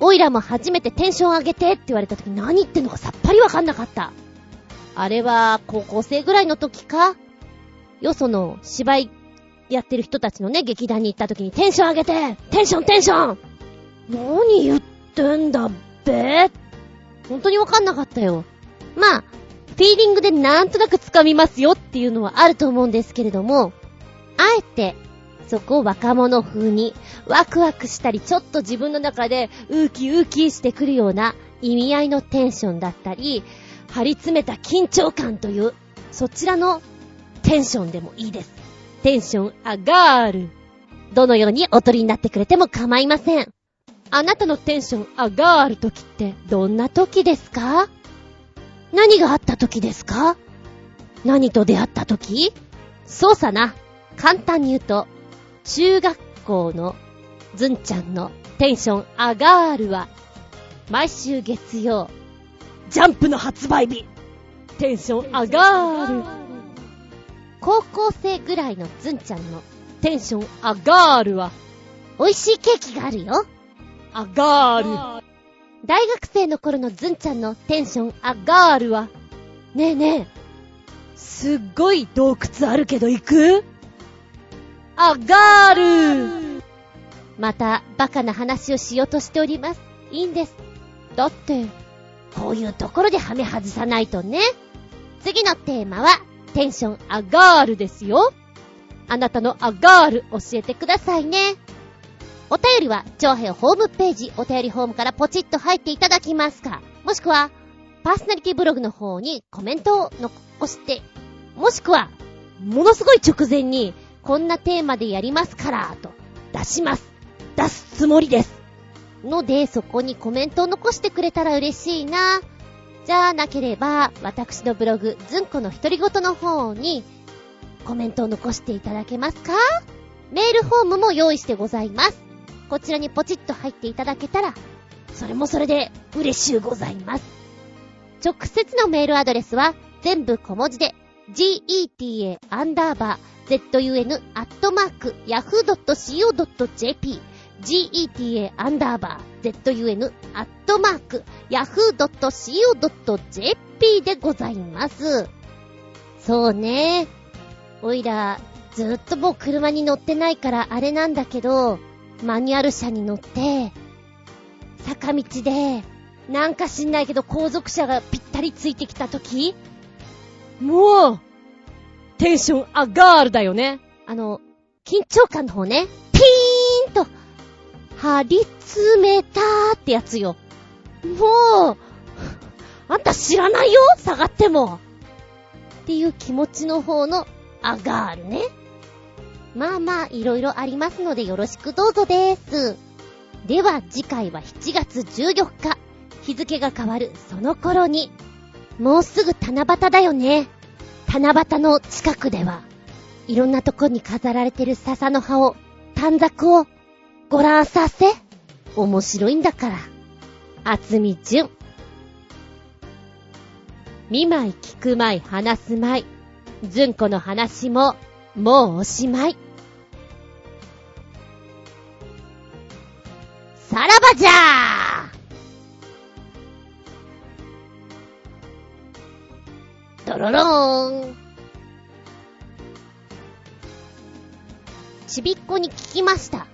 おいらも初めてテンション上げてって言われた時何言ってんのかさっぱりわかんなかった。あれは高校生ぐらいの時かよその芝居やってる人たちのね、劇団に行った時にテンション上げてテンションテンション何言ってんだっべ本当にわかんなかったよ。まあ、フィーリングでなんとなく掴みますよっていうのはあると思うんですけれども、あえて、そこを若者風にワクワクしたり、ちょっと自分の中でウーキウーキしてくるような意味合いのテンションだったり、張り詰めた緊張感という、そちらのテンションでもいいです。テンション上がる。どのようにおとりになってくれても構いません。あなたのテンション上がる時ってどんな時ですか？何があった時ですか？何と出会った時？そうさな。簡単に言うと、中学校のずんちゃんのテンション上がるは、毎週月曜、ジャンプの発売日。テンション上がる。高校生ぐらいのズンちゃんのテンション上がるわ。美味しいケーキがあるよ。上がる。大学生の頃のズンちゃんのテンション上がるわ。ねえねえ。すっごい洞窟あるけど行く？上がる。また、バカな話をしようとしております。いいんです。だって、こういうところでハメ外さないとね。次のテーマは、テンション上がるですよ。あなたの上がる教えてくださいね。お便りは、長編ホームページ、お便りホームからポチッと入っていただきますか。もしくは、パーソナリティブログの方にコメントを残して、もしくは、ものすごい直前に、こんなテーマでやりますから、と、出します。出すつもりです。ので、そこにコメントを残してくれたら嬉しいな。じゃあなければ、私のブログ、ずんこの独り言の方に、コメントを残していただけますかメールフォームも用意してございます。こちらにポチッと入っていただけたら、それもそれで嬉しゅうございます。直接のメールアドレスは、全部小文字で、geta アンダーバー zun アットマーク yahoo.co.jp geta アンダーバー zun アットマーク yahoo.co.jp でございます。そうね。おいら、ずっともう車に乗ってないからあれなんだけど、マニュアル車に乗って、坂道で、なんか知んないけど後続車がぴったりついてきた時もう、テンション上がるだよね。あの、緊張感の方ね、ピーンと張り詰めたーってやつよ。もう、あんた知らないよ？下がっても。っていう気持ちの方の上がるね。まあまあ、いろいろありますのでよろしくどうぞです。では次回は7月14日。日付が変わるその頃に。もうすぐ七夕だよね。七夕の近くでは、いろんなとこに飾られてる笹の葉を、短冊をご覧させ。面白いんだから。あつみじゅん。見舞い聞く舞い話す舞い。ずんこの話も、もうおしまい。さらばじゃードロローン。ちびっこに聞きました。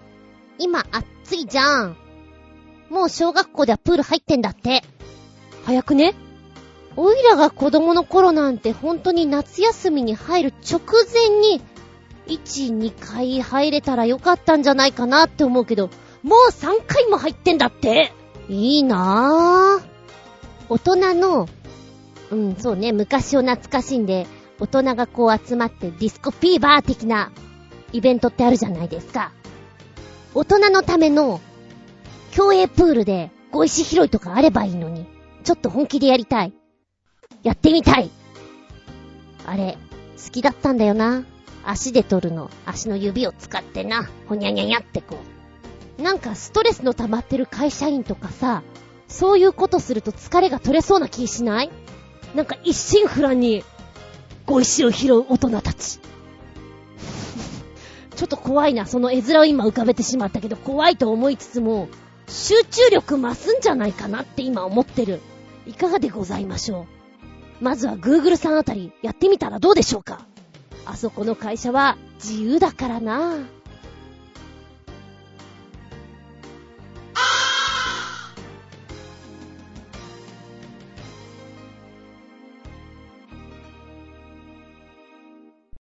今暑いじゃん。もう小学校ではプール入ってんだって。早くねおいらが子供の頃なんて本当に夏休みに入る直前に、1、2回入れたらよかったんじゃないかなって思うけど、もう3回も入ってんだっていいなぁ。大人の、うん、そうね、昔を懐かしんで、大人がこう集まってディスコフィーバー的なイベントってあるじゃないですか。大人のための競泳プールでご石拾いとかあればいいのに、ちょっと本気でやりたい。やってみたいあれ、好きだったんだよな。足で取るの。足の指を使ってな。ほにゃにゃにゃってこう。なんかストレスの溜まってる会社員とかさ、そういうことすると疲れが取れそうな気しない？なんか一心不乱に、ご石を拾う大人たち。ちょっと怖いな。その絵面を今浮かべてしまったけど、怖いと思いつつも、集中力増すんじゃないかなって今思ってる。いかがでございましょう？まずは Google さんあたりやってみたらどうでしょうか？あそこの会社は自由だからな。